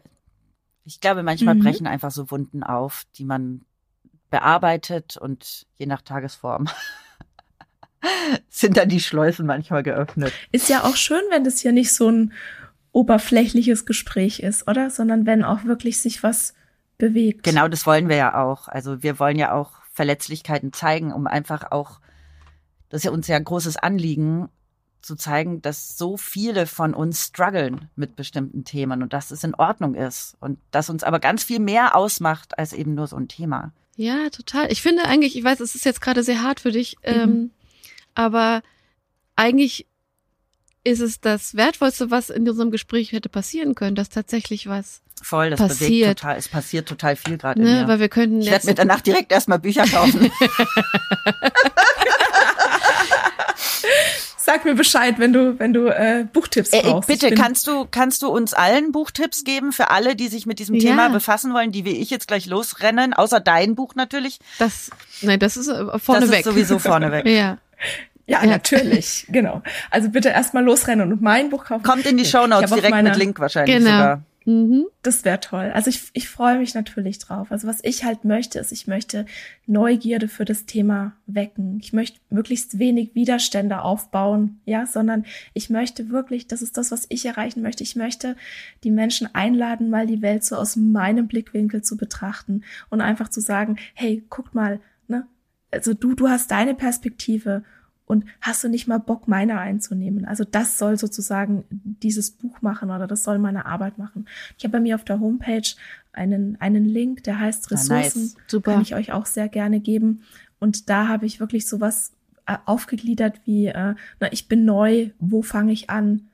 ich glaube, manchmal mhm. brechen einfach so Wunden auf, die man bearbeitet und je nach Tagesform sind dann die Schleusen manchmal geöffnet. Ist ja auch schön, wenn das hier nicht so ein oberflächliches Gespräch ist, oder? Sondern wenn auch wirklich sich was bewegt. Genau, das wollen wir ja auch. Also wir wollen ja auch Verletzlichkeiten zeigen, um einfach auch, das ist ja uns ja ein großes Anliegen, zu zeigen, dass so viele von uns strugglen mit bestimmten Themen und dass es in Ordnung ist und dass uns aber ganz viel mehr ausmacht als eben nur so ein Thema. Ja, total. Ich finde eigentlich, ich weiß, es ist jetzt gerade sehr hart für dich, mhm. ähm, aber eigentlich ist es das Wertvollste, was in unserem Gespräch hätte passieren können, dass tatsächlich was Voll, das passiert. bewegt total. Es passiert total viel gerade. Ne, weil wir könnten. Ich werde mir danach direkt erstmal Bücher kaufen. Sag mir Bescheid, wenn du, wenn du äh, Buchtipps äh, brauchst. Äh, bitte, kannst du, kannst du uns allen Buchtipps geben für alle, die sich mit diesem ja. Thema befassen wollen, die wie ich jetzt gleich losrennen, außer dein Buch natürlich? Das, nein, das ist äh, vorneweg. Das ist sowieso vorneweg. ja. Ja, ja, natürlich, genau. Also bitte erstmal losrennen und mein Buch kaufen. Kommt in die Show Notes direkt mit Link wahrscheinlich genau. sogar. Mhm. Das wäre toll. Also ich, ich freue mich natürlich drauf. Also was ich halt möchte, ist, ich möchte Neugierde für das Thema wecken. Ich möchte möglichst wenig Widerstände aufbauen, ja, sondern ich möchte wirklich, das ist das, was ich erreichen möchte. Ich möchte die Menschen einladen, mal die Welt so aus meinem Blickwinkel zu betrachten und einfach zu sagen, hey, guck mal, ne? Also du, du hast deine Perspektive und hast du nicht mal Bock, meine einzunehmen? Also das soll sozusagen dieses Buch machen oder das soll meine Arbeit machen. Ich habe bei mir auf der Homepage einen, einen Link, der heißt Ressourcen. Ja, nice. Super. Kann ich euch auch sehr gerne geben. Und da habe ich wirklich sowas äh, aufgegliedert wie, äh, na, ich bin neu, wo fange ich an?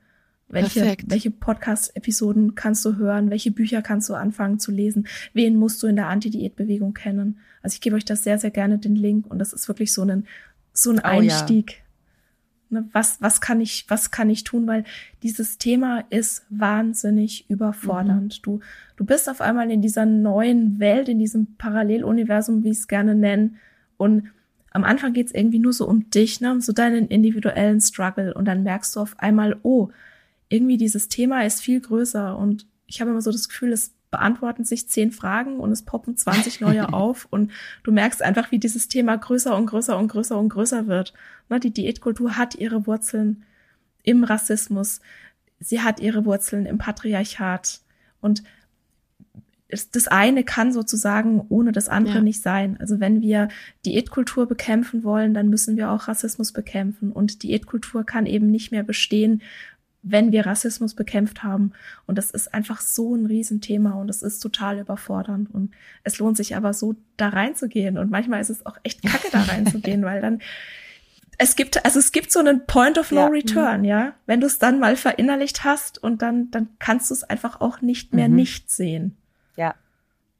Welche, welche Podcast-Episoden kannst du hören? Welche Bücher kannst du anfangen zu lesen? Wen musst du in der Anti-Diät-Bewegung kennen? Also ich gebe euch das sehr, sehr gerne den Link und das ist wirklich so ein so ein oh, Einstieg. Ja. Ne, was, was kann ich, was kann ich tun? Weil dieses Thema ist wahnsinnig überfordernd. Mhm. Du, du bist auf einmal in dieser neuen Welt, in diesem Paralleluniversum, wie ich es gerne nenne. Und am Anfang geht es irgendwie nur so um dich, ne, um so deinen individuellen Struggle. Und dann merkst du auf einmal, oh, irgendwie dieses Thema ist viel größer. Und ich habe immer so das Gefühl, es beantworten sich zehn Fragen und es poppen 20 neue auf und du merkst einfach, wie dieses Thema größer und größer und größer und größer wird. Ne, die Diätkultur hat ihre Wurzeln im Rassismus, sie hat ihre Wurzeln im Patriarchat und das eine kann sozusagen ohne das andere ja. nicht sein. Also wenn wir Diätkultur bekämpfen wollen, dann müssen wir auch Rassismus bekämpfen. Und Diätkultur kann eben nicht mehr bestehen, wenn wir Rassismus bekämpft haben. Und das ist einfach so ein Riesenthema und es ist total überfordernd. Und es lohnt sich aber so, da reinzugehen. Und manchmal ist es auch echt kacke, da reinzugehen, weil dann es gibt, also es gibt so einen Point of No ja. Return, ja. Wenn du es dann mal verinnerlicht hast und dann, dann kannst du es einfach auch nicht mehr mhm. nicht sehen. Ja.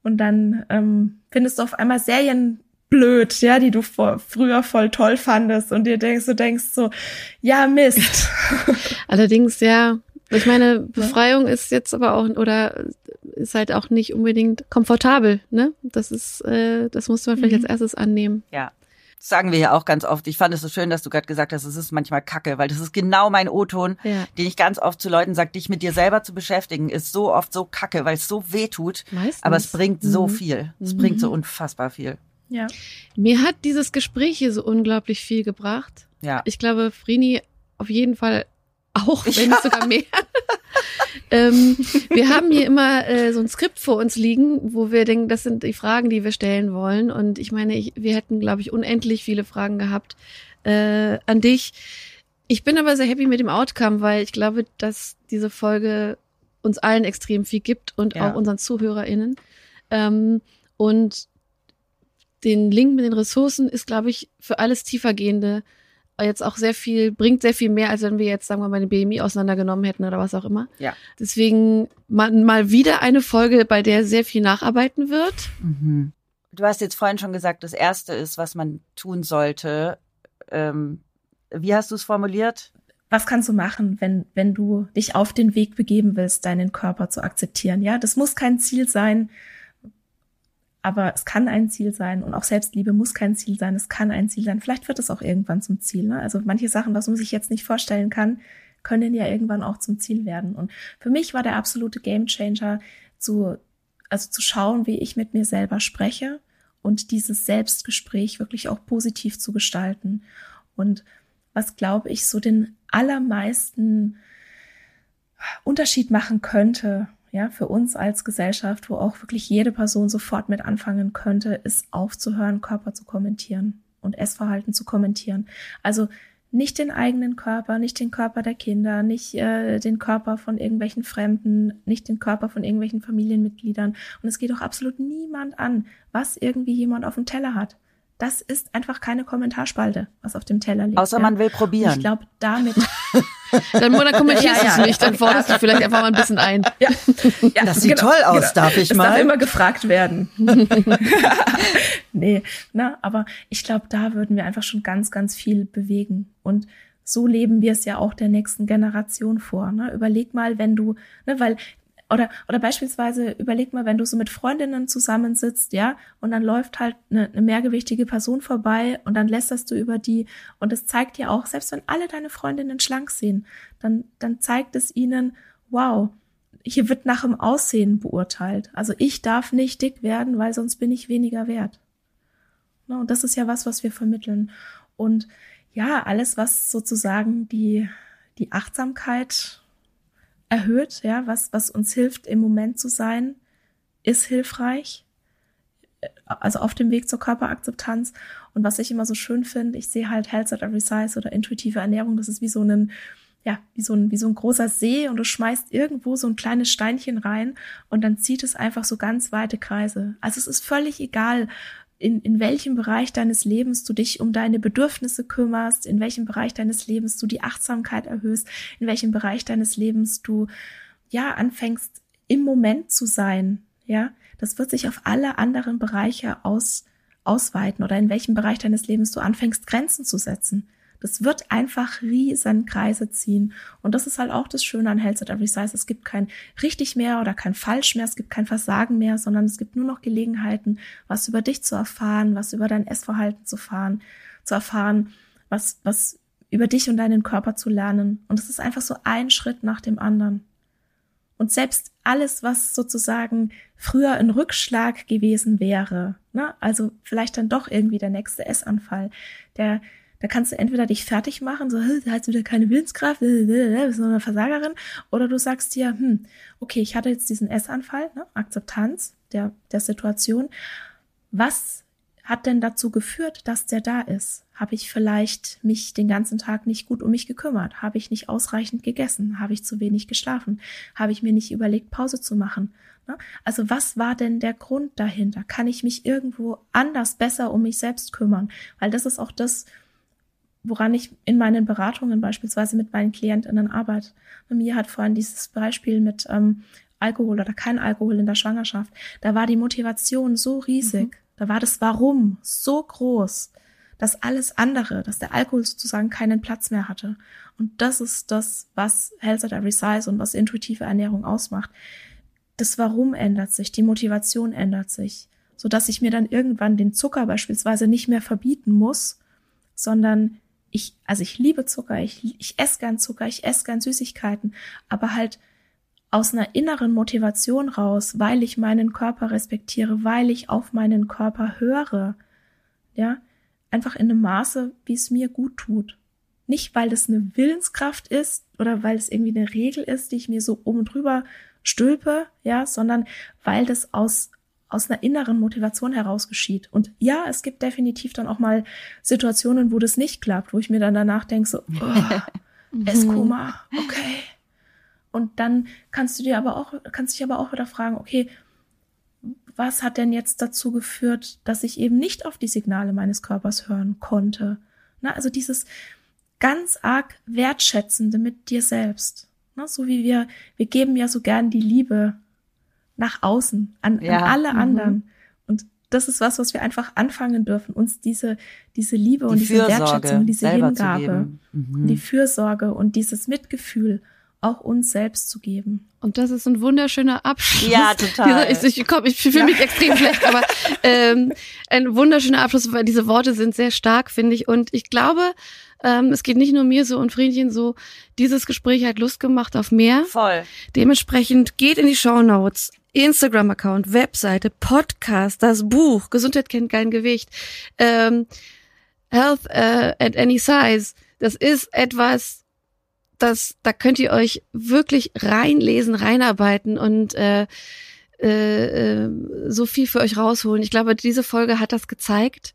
Und dann ähm, findest du auf einmal Serien blöd, ja, die du vor, früher voll toll fandest und dir denkst, du denkst so, ja, Mist. Allerdings, ja, ich meine, Befreiung ist jetzt aber auch, oder ist halt auch nicht unbedingt komfortabel, ne? Das ist, äh, das musste man vielleicht mhm. als erstes annehmen. Ja. Das sagen wir ja auch ganz oft. Ich fand es so schön, dass du gerade gesagt hast, es ist manchmal Kacke, weil das ist genau mein O-Ton, ja. den ich ganz oft zu Leuten sage, dich mit dir selber zu beschäftigen, ist so oft so Kacke, weil es so weh tut. Meistens. Aber es bringt mhm. so viel. Es mhm. bringt so unfassbar viel. Ja. Mir hat dieses Gespräch hier so unglaublich viel gebracht. Ja. Ich glaube, Frini auf jeden Fall auch, wenn ja. sogar mehr. ähm, wir haben hier immer äh, so ein Skript vor uns liegen, wo wir denken, das sind die Fragen, die wir stellen wollen. Und ich meine, ich, wir hätten, glaube ich, unendlich viele Fragen gehabt äh, an dich. Ich bin aber sehr happy mit dem Outcome, weil ich glaube, dass diese Folge uns allen extrem viel gibt und ja. auch unseren ZuhörerInnen. Ähm, und den Link mit den Ressourcen ist, glaube ich, für alles tiefergehende jetzt auch sehr viel, bringt sehr viel mehr, als wenn wir jetzt, sagen wir mal, den BMI auseinandergenommen hätten oder was auch immer. Ja. Deswegen mal, mal wieder eine Folge, bei der sehr viel nacharbeiten wird. Mhm. Du hast jetzt vorhin schon gesagt, das erste ist, was man tun sollte. Ähm, wie hast du es formuliert? Was kannst du machen, wenn, wenn du dich auf den Weg begeben willst, deinen Körper zu akzeptieren? Ja, das muss kein Ziel sein, aber es kann ein Ziel sein und auch Selbstliebe muss kein Ziel sein, es kann ein Ziel sein. Vielleicht wird es auch irgendwann zum Ziel. Ne? Also manche Sachen, was man sich jetzt nicht vorstellen kann, können ja irgendwann auch zum Ziel werden. Und für mich war der absolute Gamechanger zu, also zu schauen, wie ich mit mir selber spreche und dieses Selbstgespräch wirklich auch positiv zu gestalten. Und was glaube ich so den allermeisten Unterschied machen könnte, ja, für uns als Gesellschaft, wo auch wirklich jede Person sofort mit anfangen könnte, ist aufzuhören, Körper zu kommentieren und Essverhalten zu kommentieren. Also nicht den eigenen Körper, nicht den Körper der Kinder, nicht äh, den Körper von irgendwelchen Fremden, nicht den Körper von irgendwelchen Familienmitgliedern. Und es geht auch absolut niemand an, was irgendwie jemand auf dem Teller hat. Das ist einfach keine Kommentarspalte, was auf dem Teller liegt. Außer ja. man will probieren. Und ich glaube, damit. dann, dann kommentierst du ja, ja. es nicht, dann forderst du vielleicht einfach mal ein bisschen ein. Ja. ja das sieht genau, toll aus, genau. darf ich das mal? darf immer gefragt werden. nee, na, aber ich glaube, da würden wir einfach schon ganz, ganz viel bewegen. Und so leben wir es ja auch der nächsten Generation vor. Ne? Überleg mal, wenn du, ne, weil oder, oder beispielsweise überleg mal, wenn du so mit Freundinnen zusammensitzt, ja, und dann läuft halt eine, eine mehrgewichtige Person vorbei und dann lästerst du über die und es zeigt dir auch, selbst wenn alle deine Freundinnen schlank sehen, dann, dann zeigt es ihnen, wow, hier wird nach dem Aussehen beurteilt. Also ich darf nicht dick werden, weil sonst bin ich weniger wert. Ne, und das ist ja was, was wir vermitteln. Und ja, alles, was sozusagen die, die Achtsamkeit erhöht, ja, was, was uns hilft, im Moment zu sein, ist hilfreich. Also auf dem Weg zur Körperakzeptanz. Und was ich immer so schön finde, ich sehe halt Health at Every Size oder intuitive Ernährung, das ist wie so ein, ja, wie so ein, wie so ein großer See und du schmeißt irgendwo so ein kleines Steinchen rein und dann zieht es einfach so ganz weite Kreise. Also es ist völlig egal, in, in welchem Bereich deines Lebens du dich um deine Bedürfnisse kümmerst, in welchem Bereich deines Lebens du die Achtsamkeit erhöhst, in welchem Bereich deines Lebens du ja anfängst im Moment zu sein, ja, das wird sich auf alle anderen Bereiche aus, ausweiten oder in welchem Bereich deines Lebens du anfängst Grenzen zu setzen. Das wird einfach riesen Kreise ziehen. Und das ist halt auch das Schöne an Health at Every Size. Es gibt kein richtig mehr oder kein falsch mehr, es gibt kein Versagen mehr, sondern es gibt nur noch Gelegenheiten, was über dich zu erfahren, was über dein Essverhalten zu fahren, zu erfahren, was, was über dich und deinen Körper zu lernen. Und es ist einfach so ein Schritt nach dem anderen. Und selbst alles, was sozusagen früher ein Rückschlag gewesen wäre, ne, also vielleicht dann doch irgendwie der nächste Essanfall, der, da kannst du entweder dich fertig machen, so, du hast wieder keine Willenskraft, bist nur eine Versagerin, oder du sagst dir, hm, okay, ich hatte jetzt diesen Essanfall, ne, Akzeptanz der, der Situation. Was hat denn dazu geführt, dass der da ist? Habe ich vielleicht mich den ganzen Tag nicht gut um mich gekümmert? Habe ich nicht ausreichend gegessen? Habe ich zu wenig geschlafen? Habe ich mir nicht überlegt, Pause zu machen? Ne? Also was war denn der Grund dahinter? Kann ich mich irgendwo anders besser um mich selbst kümmern? Weil das ist auch das, woran ich in meinen Beratungen beispielsweise mit meinen Klientinnen arbeite. Mir hat vorhin dieses Beispiel mit ähm, Alkohol oder kein Alkohol in der Schwangerschaft. Da war die Motivation so riesig. Mhm da war das Warum so groß, dass alles andere, dass der Alkohol sozusagen keinen Platz mehr hatte. Und das ist das, was Health at Every Size und was intuitive Ernährung ausmacht. Das Warum ändert sich, die Motivation ändert sich, so dass ich mir dann irgendwann den Zucker beispielsweise nicht mehr verbieten muss, sondern ich, also ich liebe Zucker, ich, ich esse gern Zucker, ich esse gern Süßigkeiten, aber halt aus einer inneren Motivation raus, weil ich meinen Körper respektiere, weil ich auf meinen Körper höre. Ja, einfach in einem Maße, wie es mir gut tut. Nicht, weil es eine Willenskraft ist oder weil es irgendwie eine Regel ist, die ich mir so oben drüber stülpe, ja, sondern weil das aus aus einer inneren Motivation heraus geschieht. Und ja, es gibt definitiv dann auch mal Situationen, wo das nicht klappt, wo ich mir dann danach denke, so, oh, Esskoma, okay, und dann kannst du dir aber auch, kannst dich aber auch wieder fragen, okay, was hat denn jetzt dazu geführt, dass ich eben nicht auf die Signale meines Körpers hören konnte? Na, also dieses ganz arg wertschätzende mit dir selbst. Na, so wie wir, wir geben ja so gern die Liebe nach außen, an, ja. an alle mhm. anderen. Und das ist was, was wir einfach anfangen dürfen, uns diese, diese Liebe die und diese Fürsorge Wertschätzung, diese Hingabe, mhm. die Fürsorge und dieses Mitgefühl auch uns selbst zu geben. Und das ist ein wunderschöner Abschluss. Ja, total. ich, ich, komm, ich fühle mich extrem schlecht, aber ähm, ein wunderschöner Abschluss, weil diese Worte sind sehr stark, finde ich. Und ich glaube, ähm, es geht nicht nur mir so und Friedchen so. Dieses Gespräch hat Lust gemacht auf mehr. Voll. Dementsprechend geht in die Show Notes. Instagram-Account, Webseite, Podcast, das Buch, Gesundheit kennt kein Gewicht, ähm, Health uh, at any size. Das ist etwas, das, da könnt ihr euch wirklich reinlesen, reinarbeiten und äh, äh, so viel für euch rausholen. Ich glaube, diese Folge hat das gezeigt.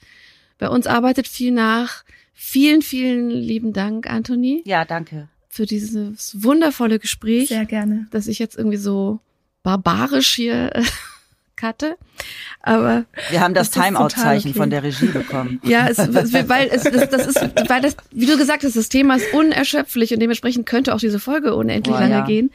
Bei uns arbeitet viel nach. Vielen, vielen lieben Dank, Anthony. Ja, danke. Für dieses wundervolle Gespräch. Sehr gerne. Dass ich jetzt irgendwie so barbarisch hier äh, hatte. Aber wir haben das, das Timeout-Zeichen okay. von der Regie bekommen. Ja, es, weil es, das, das ist, weil das, wie du gesagt hast, das Thema ist unerschöpflich und dementsprechend könnte auch diese Folge unendlich Boah, lange ja. gehen.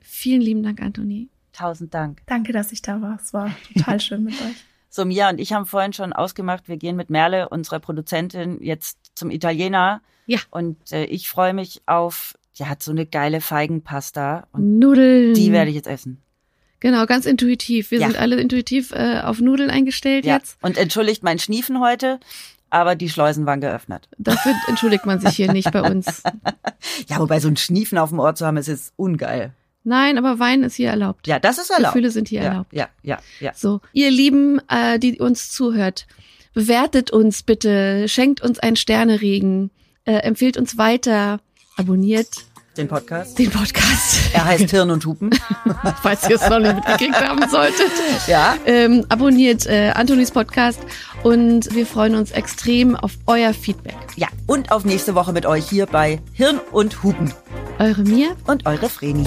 Vielen lieben Dank, Anthony. Tausend Dank. Danke, dass ich da war. Es war total schön mit euch. So, Mia und ich haben vorhin schon ausgemacht, wir gehen mit Merle, unserer Produzentin, jetzt zum Italiener. Ja. Und äh, ich freue mich auf, die hat so eine geile Feigenpasta. Und Nudeln. Die werde ich jetzt essen. Genau, ganz intuitiv. Wir ja. sind alle intuitiv äh, auf Nudeln eingestellt ja. jetzt. Und entschuldigt mein Schniefen heute, aber die Schleusen waren geöffnet. Dafür entschuldigt man sich hier nicht bei uns. Ja, wobei so ein Schniefen auf dem Ohr zu haben, ist jetzt ungeil. Nein, aber Wein ist hier erlaubt. Ja, das ist erlaubt. Gefühle sind hier ja, erlaubt. Ja, ja, ja. So, ihr Lieben, äh, die uns zuhört, bewertet uns bitte, schenkt uns einen Sterneregen, äh, empfiehlt uns weiter, abonniert den Podcast? Den Podcast. Er heißt Hirn und Hupen. Falls ihr es noch nicht mitgekriegt haben solltet. Ja. Ähm, abonniert äh, Antonis Podcast und wir freuen uns extrem auf euer Feedback. Ja, und auf nächste Woche mit euch hier bei Hirn und Hupen. Eure Mir und eure Vreni.